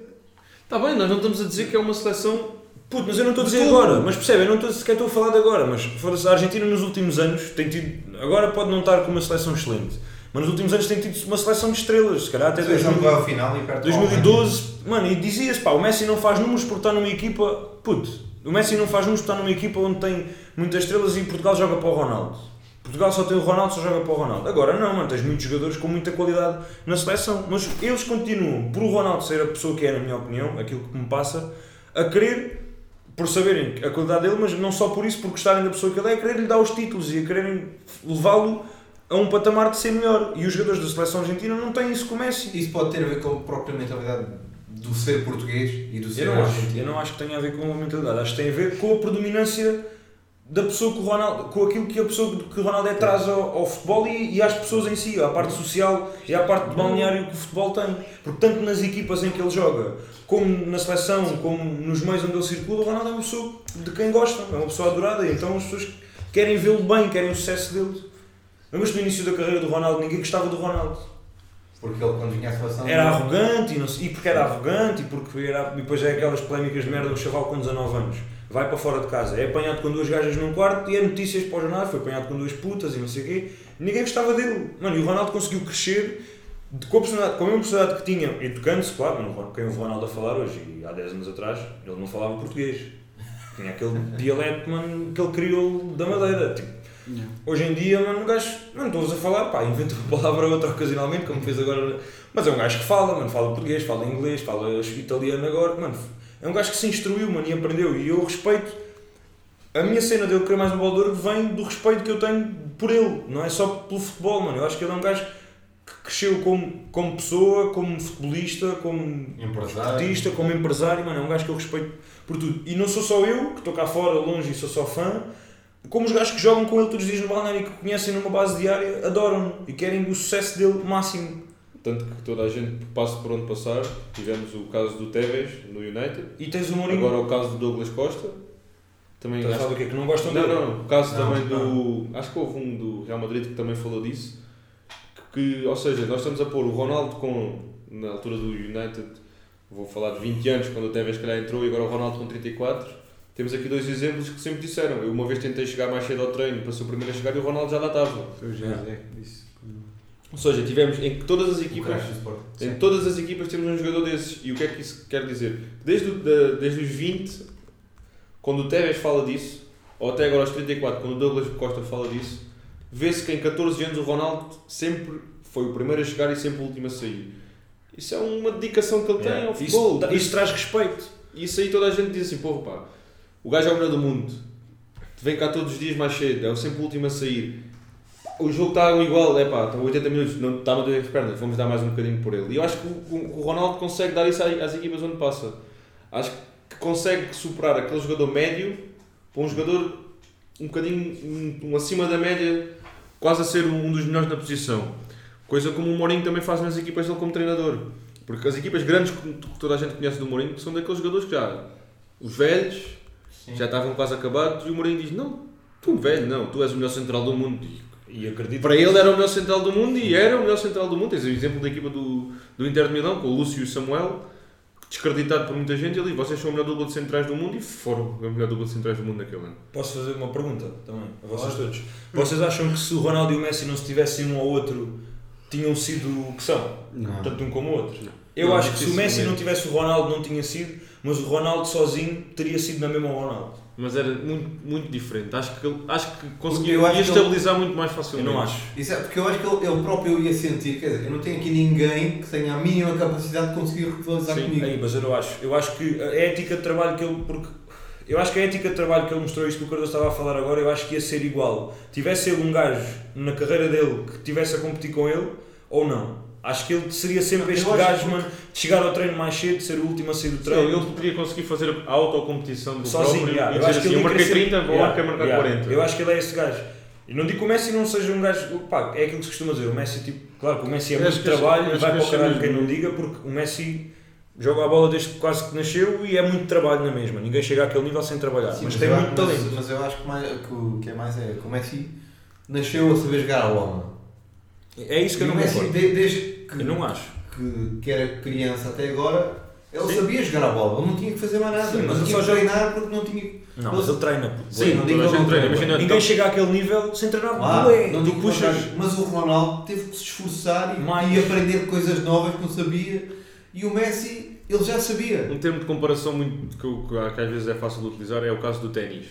Está bem, nós não estamos a dizer que é uma seleção. Puto, mas eu não estou a dizer Tudo. agora, mas percebe, eu não estou sequer estou a falar de agora, mas foda-se, a Argentina nos últimos anos tem tido, agora pode não estar com uma seleção excelente, mas nos últimos anos tem tido uma seleção de estrelas, se calhar até A seleção que 2000, vai ao final e perde 2012, mano, e dizia-se, pá, o Messi não faz números por estar numa equipa, puto, o Messi não faz números por estar numa equipa onde tem muitas estrelas e Portugal joga para o Ronaldo. Portugal só tem o Ronaldo, só joga para o Ronaldo. Agora não, mano, tens muitos jogadores com muita qualidade na seleção, mas eles continuam, por o Ronaldo ser a pessoa que é, na minha opinião, aquilo que me passa, a querer, por saberem a qualidade dele, mas não só por isso, por gostarem da pessoa que ele é, a querer lhe dar os títulos e a quererem levá-lo a um patamar de ser melhor. E os jogadores da seleção argentina não têm isso com o Messi. Isso pode ter a ver com a própria mentalidade do ser português e do ser Eu não, acho, argentino. eu não acho que tenha a ver com a mentalidade, acho que tem a ver com a predominância da pessoa que o Ronaldo, com aquilo que a pessoa que o Ronaldo é traz ao, ao futebol e, e às pessoas em si, à parte social e à parte de balneário que o futebol tem. Porque tanto nas equipas em que ele joga, como na seleção, como nos meios onde ele circula, o Ronaldo é uma pessoa de quem gostam, é uma pessoa adorada, e então as pessoas querem vê-lo bem, querem o sucesso dele. Lembras-te no início da carreira do Ronaldo, ninguém gostava do Ronaldo. Porque ele, quando vinha à seleção. Era arrogante e, não e porque era arrogante e porque era, e depois é aquelas polémicas de merda do chaval com 19 anos. Vai para fora de casa, é apanhado com duas gajas num quarto e é notícias para o jornal, foi apanhado com duas putas e não sei o quê. Ninguém gostava dele. Mano, e o Ronaldo conseguiu crescer de- com a, personalidade, com a mesma personalidade que tinha, educando-se, claro, não, quem o Ronaldo a falar hoje, e há 10 anos atrás, ele não falava português. Tinha aquele dialeto, mano, que ele criou da Madeira. Tipo, Yeah. Hoje em dia, mano, um gajo, mano, estou-vos a falar, pá, inventa uma palavra ou outra ocasionalmente, como fez agora. Mas é um gajo que fala, mano, fala português, fala inglês, fala italiano agora, mano. É um gajo que se instruiu, mano, e aprendeu. E eu respeito. A minha cena de eu querer mais um bolador vem do respeito que eu tenho por ele, não é só pelo futebol, mano. Eu acho que ele é um gajo que cresceu como, como pessoa, como futebolista, como Empresário. artista, como empresário, mano, é um gajo que eu respeito por tudo. E não sou só eu, que estou cá fora, longe e sou só fã, como os gajos que jogam com ele todos os dias no balneário e que conhecem numa base diária, adoram e querem o sucesso dele máximo. Tanto que toda a gente passa por onde passar. Tivemos o caso do Tevez no United. E tens o Mourinho. Agora o caso do Douglas Costa. Também a acho falar do quê? Que não gostam Não, dele? não, o caso Não, também do. Acho que houve um do Real Madrid que também falou disso. Que, ou seja, nós estamos a pôr o Ronaldo com, na altura do United, vou falar de 20 anos, quando o Tevez calhar entrou, e agora o Ronaldo com 34. Temos aqui dois exemplos que sempre disseram. Eu uma vez tentei chegar mais cedo ao treino para ser o primeiro a chegar e o Ronaldo já lá estava. Foi o José que disse. Ou seja, tivemos em todas as O equipas. Em todas as equipas temos um jogador desses. E o que é que isso quer dizer? Desde, o- da- desde os 20, quando o Tevez fala disso, ou até agora aos 34, quando o Douglas Costa fala disso, vê-se que em 14 anos o Ronaldo sempre foi o primeiro a chegar e sempre o último a sair. Isso é uma dedicação que ele tem Yeah. ao futebol. Isso, isso traz respeito. Isso aí toda a gente diz assim, porra pá, o gajo é o melhor do mundo, vem cá todos os dias mais cedo, é sempre o último a sair. O jogo está igual, é pá, estão 80 minutos, não está a doer as pernas, vamos dar mais um bocadinho por ele. E eu acho que o, o Ronaldo consegue dar isso às equipas onde passa. Acho que consegue superar aquele jogador médio para um jogador um bocadinho um, um acima da média, quase a ser um dos melhores na posição. Coisa como o Mourinho também faz nas equipas dele como treinador. Porque as equipas grandes que toda a gente conhece do Mourinho são daqueles jogadores que já, os velhos, Sim. já estavam quase acabados e o Mourinho diz: Não, tu velho, não, tu és o melhor central do mundo. E E acredito para que ele era o melhor central do mundo e era o melhor central do mundo. Tens o exemplo da equipa do, do Inter de Milão, com o Lúcio e o Samuel, descreditado por muita gente. Ele diz: Vocês são a melhor dupla de centrais do mundo e foram a melhor dupla de centrais do mundo naquele ano. Posso fazer uma pergunta também a vocês Pode. todos? Vocês acham que se o Ronaldo e o Messi não se tivessem um ao outro, tinham sido o que são? Não. Tanto um como o outro? Eu Não, acho que se o Messi dificilmente. não tivesse o Ronaldo, não tinha sido, mas o Ronaldo sozinho teria sido na mesma o Ronaldo. Mas era muito, muito diferente. Acho que, acho que conseguia Eu acho ia que ele- estabilizar muito mais Eu facilmente. não acho. Isso é porque eu acho que ele, ele próprio ia sentir, quer dizer, eu não tenho aqui ninguém que tenha a mínima capacidade de conseguir rivalizar comigo. Aí, mas eu não acho. Eu acho que a ética de trabalho que ele. Porque eu acho que a ética de trabalho que ele mostrou, isto que o Cardoso estava a falar agora, eu acho que ia ser igual. Tivesse ele um gajo na carreira dele que tivesse a competir com ele ou não. Acho que ele seria sempre este gajo, mano, de chegar ao treino mais cedo, ser o último a sair do Sim, treino. ele poderia conseguir fazer a autocompetição do sozinho. próprio yeah. e Eu dizer acho que assim, ele eu ia marquei querer 30, ser- vou yeah, quer marcar yeah. 40. Eu acho que ele é esse gajo. E não digo que o Messi não seja um gajo. Pá, é aquilo que se costuma dizer. O Messi, tipo, claro que o Messi é muito que trabalho e vai que para o caralho cenas quem não diga, porque o Messi joga a bola desde que quase que nasceu e é muito trabalho na mesma. Ninguém chega àquele nível sem trabalhar. Sim, mas tem eu- muito talento. Mas, mas eu acho que, mais, que o que é mais é que o Messi nasceu a saber jogar a bola. É isso que eu não o Messi, desde que, Eu não acho. que, que era criança até agora, ele Sim. sabia jogar a bola. Ele não tinha que fazer mais nada. Sim, mas não ele tinha só que joga- treinar porque não tinha. Não, mas ele treina. Sim, não digo que treina. Imagina, Ninguém chega àquele nível sem treinar Ah, bué. não Tu digo que puxas. mas o Ronaldo teve que se esforçar e, Mais. e aprender coisas novas que não sabia. E o Messi, ele já sabia. Um termo de comparação muito, que, eu- que às vezes é fácil de utilizar é o caso do ténis.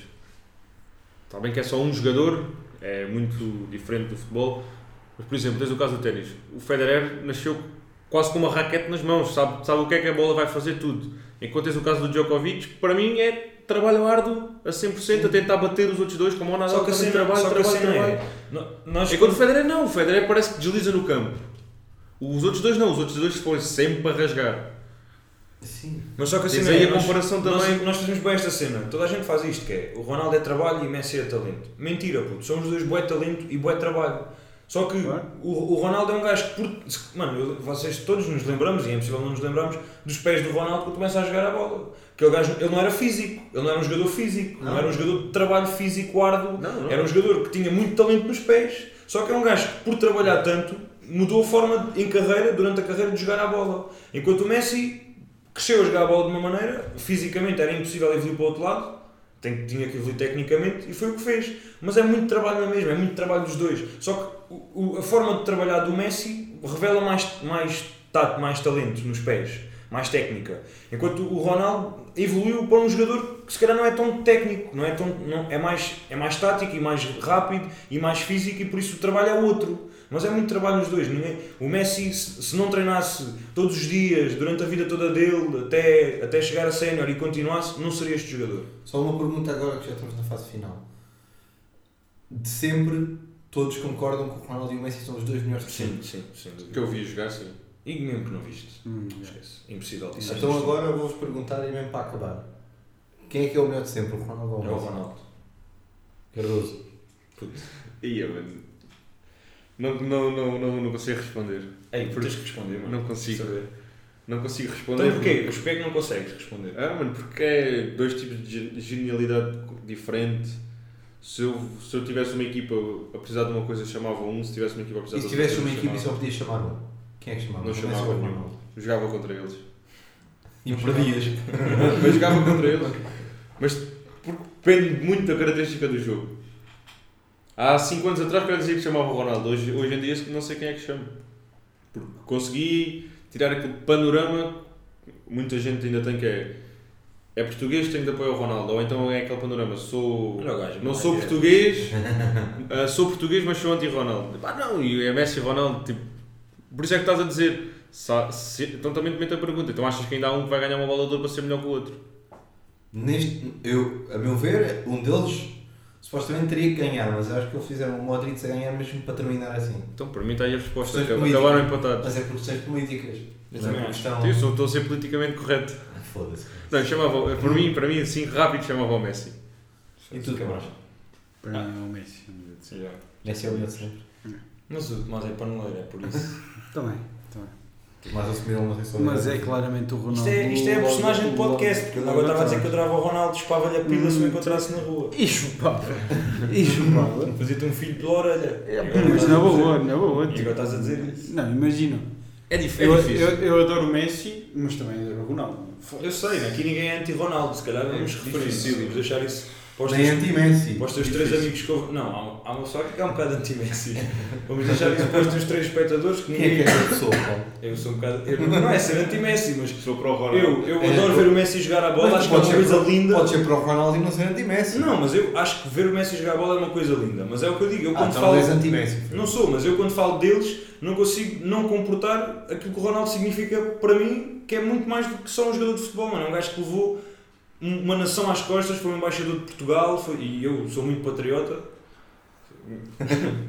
Está bem que é só um jogador, é muito diferente do futebol, mas por exemplo, tens o caso do ténis. O Federer nasceu quase com uma raquete nas mãos, sabe, sabe o que é que a bola vai fazer tudo. Enquanto tens o caso do Djokovic, que para mim é trabalho árduo a 100%, a tentar bater os outros dois como o Nadal Só que a também cena, trabalho, só que a trabalho, trabalho. é. Nós, Enquanto o Federer não, o Federer parece que desliza no campo. Os outros dois não, os outros dois foram sempre a rasgar. Sim. Mas só que a Tens cena aí é, a nós- comparação nós, também. Nós fazemos bem esta cena. Toda a gente faz isto, que é o Ronaldo é trabalho e Messi é talento. Mentira, puto. São os dois bué talento e bué trabalho. Só que Claro. o, o Ronaldo é um gajo que, por, mano, vocês todos nos lembramos, e é impossível não nos lembrarmos, dos pés do Ronaldo quando começa a jogar a bola. Aquele gajo, ele não era físico, ele não era um jogador físico, não, Não. era um jogador de trabalho físico árduo, Não, não. era um jogador que tinha muito talento nos pés. Só que é um gajo que, por trabalhar tanto, mudou a forma em carreira, durante a carreira, de jogar a bola. Enquanto o Messi cresceu a jogar a bola de uma maneira, fisicamente era impossível evoluir para o outro lado, tem, tinha que evoluir tecnicamente e foi o que fez. Mas é muito trabalho na mesma, é muito trabalho dos dois. Só que o- a forma de trabalhar do Messi revela mais, mais tato, mais talento nos pés, mais técnica. Enquanto o Ronaldo evoluiu para um jogador que se calhar não é tão técnico, não é, tão, não, é, mais, é mais tático e mais rápido e mais físico e por isso o trabalho é outro. Mas é muito trabalho nos dois. Ninguém, o Messi, se, não treinasse todos os dias, durante a vida toda dele, até, até chegar a sénior e continuasse, não seria este jogador. Só uma pergunta agora que já estamos na fase final. De sempre, todos concordam que o Ronaldo e o Messi são os dois melhores de sempre. sim, sem dúvida. Que eu vi jogar, sim. E mesmo que não viste. Hum, Esquece. Impossível. É Então agora eu vou-vos perguntar e mesmo para acabar. Quem é que é o melhor de sempre, o Ronaldo ou o É o Messi? Ronaldo. Cardoso. Ia, mano. Não, não, não, não, não consigo responder. Ei, tens que responder, mano. Não consigo. Saber. Não consigo responder. Então porquê? Mas porquê que não consegues responder? Ah, mano, porque é dois tipos de ge- genialidade diferente. Se eu, se eu tivesse uma equipa a precisar de uma coisa, chamava um. Se tivesse uma equipa a E precisar se de outra tivesse uma coisa, equipa e só podias chamar um? Quem é que chamava? Não chamava nenhum. Jogava contra eles. E perdias. Mas jogava contra eles. Mas porque depende muito da característica do jogo. Há 5 anos atrás, quero dizer que chamava o Ronaldo. Hoje, hoje em dia, não sei quem é que chama. Porque consegui tirar aquele panorama. Muita gente ainda tem que é. É português, tenho de apoiar o Ronaldo. Ou então é aquele panorama. Sou. Olha o gajo, Não sou é- português, ah, sou português, mas sou anti-Ronaldo. Pá, não, e é Messi e Ronaldo, tipo, por isso é que estás a dizer. Se- então também te meto a pergunta, então achas que ainda há um que vai ganhar uma bola de ouro para ser melhor que o outro? Neste, eu, a meu ver, um deles supostamente teria que ganhar, mas eu acho que eles fizeram o Modric a ganhar mesmo para terminar assim. Então, para mim está aí a resposta, acabaram empatados. Mas é por questões políticas. Mas é também questão. Sim, eu sou- estou a ser politicamente correto. Ah, Foda-se. Não, chamava, por mim, para mim, assim, rápido, chamava o Messi. E tu, Camões? Para mim é o Messi. Messi é o melhor de sempre. Mas o Tomás é paneleiro, é por isso. Também. também. Mas assumiram uma. Mas é claramente o Ronaldo. Isto é, isto é a personagem do podcast, porque agora estava a dizer que eu adorava o Ronaldo, chupava-lhe a pila se o Hum. encontrasse na rua. E chupava. E chupava. Fazia-te um filho pela orelha. É, Mas na boa, na boa. E agora estás a dizer isso. Não, imagina. É, dif Eu, eu, eu adoro o Messi, mas também adoro o Ronaldo. Eu sei, aqui ninguém é anti-Ronaldo, se calhar vamos referir. Vamos deixar isso para os Nem teus, anti-Messi. para os teus três Difícil. amigos que houve. Não, há uma, há uma só que é um bocado anti-Messi. Vamos deixar isso para os teus três espectadores que Quem é que ninguém. é essa pessoa, Paulo? Eu sou um bocado. eu- não é ser anti-Messi, mas Sou para o Ronaldo. eu, eu É, adoro ver o Messi jogar a bola, Mas acho que é uma coisa para- linda. Pode ser para o Ronaldo e não ser anti-Messi. Não, mas eu acho que ver o Messi jogar a bola é uma coisa linda. Mas é o que eu digo. Eu Ah, quando então falo. és anti-Messi. Não sou, mas eu quando falo deles não consigo não comportar aquilo que o Ronaldo significa para mim, que é muito mais do que só um jogador de futebol, mano. É um gajo que levou uma nação às costas, foi um embaixador de Portugal, foi- e eu sou muito patriota.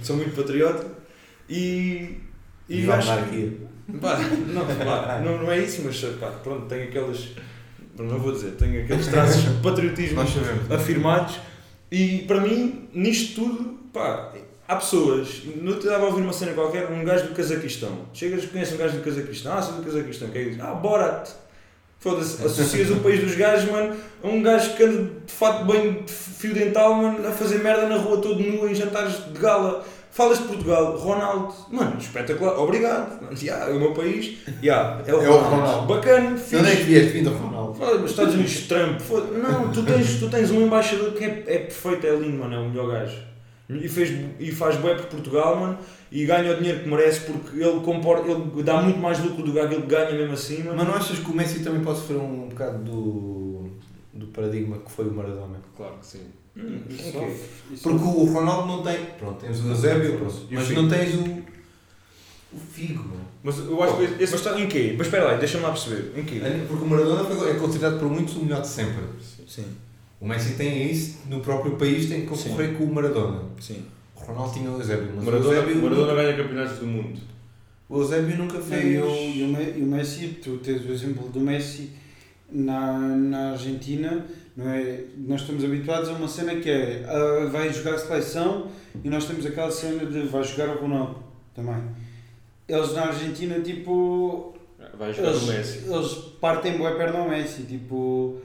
sou muito patriota. E. E a acho monarquia. Pá, não, pá, não, não é isso, mas pá, pronto, tenho aquelas. Não vou dizer, tenho aqueles traços de patriotismo afirmados e para mim, nisto tudo, pá, há pessoas. Outro dia estava a ouvir uma cena qualquer, um gajo do Cazaquistão. Chegas, conheces um gajo do Cazaquistão, ah, sou do Cazaquistão, que é isso? Ah, Borat. Foda-se, associas o país dos gajos, mano, a um gajo que anda de fato bem de fio dental, mano, a fazer merda na rua todo nu em jantares de gala. Falas de Portugal, Ronaldo, mano, espetacular, obrigado. Mano, yeah, é o meu país, yeah, é o É Ronaldo. Ronaldo. Bacana, De onde é que fixe. vieste vindo Ronaldo? Mas Estados Unidos, Trump, foda não, tu tens, tu tens um embaixador que é, é perfeito, é lindo, mano, é o melhor gajo. E, fez, e faz bué por Portugal, mano, e ganha o dinheiro que merece porque ele, comporta, ele dá muito mais lucro do que aquilo que ganha mesmo assim. Mas não achas que o Messi também pode sofrer um bocado do, do paradigma que foi o Maradona? Claro que sim. Hum, Isso ok. sofre, isso Porque o Ronaldo não tem. Pronto, tens o Eusébio, E mas não tens o. o Figo. Mas eu acho que esse. Mas está em quê? Mas espera lá, deixa-me lá perceber. Em quê? Porque o Maradona foi- é considerado por muitos o melhor de sempre. Sim, O Messi tem isso, no próprio país tem que concorrer com o Maradona. sim. O Ronaldo tinha o Eusébio, mas Maradona, o, Eusébio Maradona nunca, ganha campeonatos do mundo. o Eusébio nunca fez. e, o, e, o, Me- o Messi, tu tens o exemplo do Messi na, na Argentina, não é? nós estamos habituados a uma cena que é ah, vai jogar a seleção e nós temos aquela cena de vai jogar o Ronaldo também. Eles na Argentina, tipo, Vai jogar eles, o Messi. eles partem boa perna ao Messi, tipo,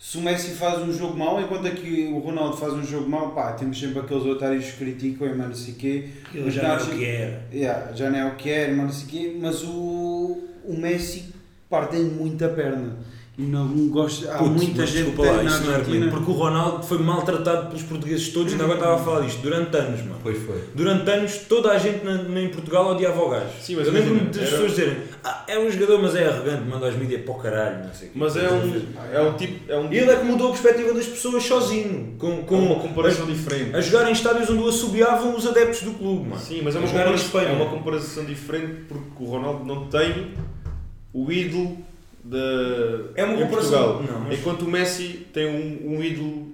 se o Messi faz um jogo mau, enquanto aqui o Ronaldo faz um jogo mau, pá, temos sempre aqueles otários que criticam e não sei o quê, Ele já não é o que era. Yeah, já não é o que era, mas não sei o quê, mas o, o Messi parte-lhe muito a perna. E não gosta, há Putz, muita mas gente lá, na isso não é argumento, Argentina. porque o Ronaldo foi maltratado pelos portugueses todos, ainda agora estava a falar disto, durante anos, mano. Pois foi. Durante anos, toda a gente na, na- em Portugal odiava o gajo. Sim, mas Eu lembro-me das era- pessoas dizerem ah, é um jogador, mas é arrogante, manda aos mídias para o caralho, não sei o quê. Mas é um, é um tipo. É um E ele é que mudou a perspectiva das pessoas sozinho, com, com com uma comparação diferente. a jogar em estádios onde o assobiavam os adeptos do clube, mano. Sim, mas é A uma, comparação, Espanha. é uma comparação diferente porque o Ronaldo não tem o ídolo da, É uma em. Portugal. Não, mas Enquanto o Messi tem um, um ídolo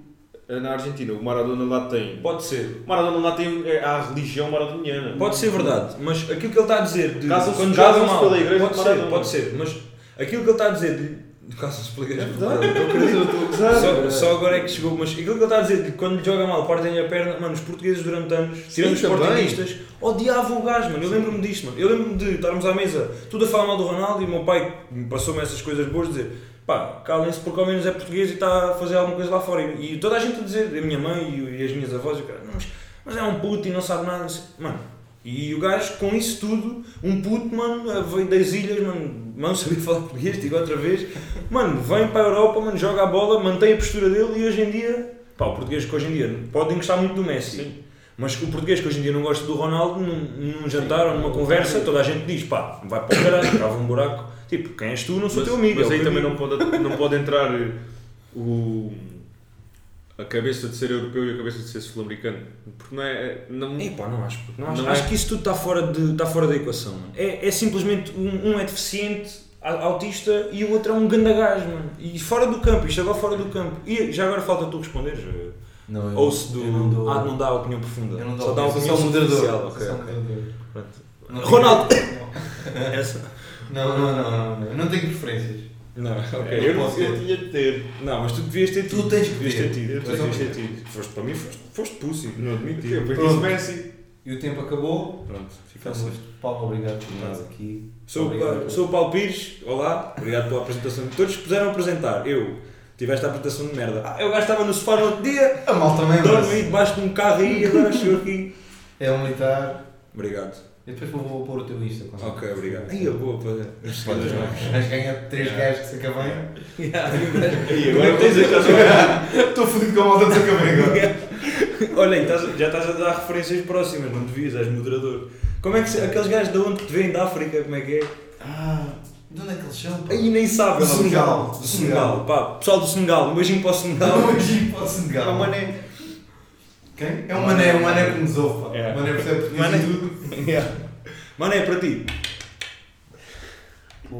eh, na Argentina, o Maradona lá tem. pode ser. O Maradona lá tem é, a religião maradoniana. Pode ser verdade, mas aquilo que ele está a dizer de Casam-se- quando joga casam-se mal, pela igreja pode de ser, pode ser, mas aquilo que ele está a dizer de Caso se explique. É verdade, eu estou a gozar. Só, só agora é que chegou, mas aquilo que eu estava a dizer, que quando joga mal, partem a perna, mano, os portugueses durante anos, tirando os portuguistas, odiavam o gajo, mano. Eu lembro-me disto, mano. Eu lembro-me de estarmos à mesa, tudo a falar mal do Ronaldo e o meu pai me passou-me essas coisas boas, dizer pá, calem-se porque ao menos é português e está a fazer alguma coisa lá fora. E, e toda a gente a dizer, a minha mãe e, e as minhas avós, e o cara, "Não, mas, mas é um puto e não sabe nada, não sei." mano. E o gajo, com isso tudo, um puto, mano, veio das ilhas, mano, não sabia falar português, digo outra vez, mano, vem para a Europa, mano, joga a bola, mantém a postura dele e hoje em dia, pá, o português que hoje em dia pode gostar muito do Messi, mas o português que hoje em dia não gosta do Ronaldo, num, num jantar ou numa conversa, toda a gente diz, pá, vai para o caralho, cava um buraco, tipo, quem és tu, não sou Mas, teu amigo. mas é aí também não pode, não pode entrar o, a cabeça de ser europeu e a cabeça de ser sul-americano. Porque não é. Não, Epá, não acho. Não acho, Não acho é? que isso tudo está fora, de, está fora da equação. Mano. É, é simplesmente um, um é deficiente, a- autista, e o outro é um gandagás, mano. E fora do campo, isto agora fora do campo. E já agora falta tu responderes. eh, Não, eu- Ou se do. não dou- Ah, não dá opinião profunda. Eu não dou Só dá opinião, opinião sou só moderador. superficial. Ok, Sou só ok. moderador. Pronto. Não Ronaldo! tenho- Essa. Não, não, não, não, não. Eu não tenho preferências. Não, ok. Eu Eu não eu tinha de ter. Não, mas tu devias ter tido. Tu tens que devias ter. tido. Eu Tu devias ter tido. Foste para mim, foste, foste pussy. Não admiti. Pronto. disse Messi. E o tempo acabou. Pronto, fica Ficamos. assim. Paulo, obrigado por estás aqui. Sou, Obrigado. o- sou o Paulo Pires, olá, obrigado pela apresentação. Todos puseram apresentar. Eu tive esta apresentação de merda. Ah, eu gastava no sofá no outro dia, A malta também, dormo aí debaixo de um carro aí, agora chego aqui. É um militar. Obrigado. E depois vou, vou pôr o teu Insta. Ok, obrigado. Aí eu vou para os seguidores novos. Vais ganhar 3 gajos de Sacavém. Aí agora tens a Estou fodido com a malta de Sacavém agora. Olha, estás- já estás a dar referências próximas, não devias, és moderador. Como é que se, aqueles gajos de onde te vêm da África, como é que é? Ah, de onde é que eles são? pá? Aí nem sabe. Do Senegal. Do Senegal. Pá, pessoal do Senegal, um beijinho para o Senegal. Não, hoje para o Senegal. É um mané. Quem? É um mané, um mané que nos ouve. pá. É. O mané percebe português Mané. e tudo. Mano, é para ti.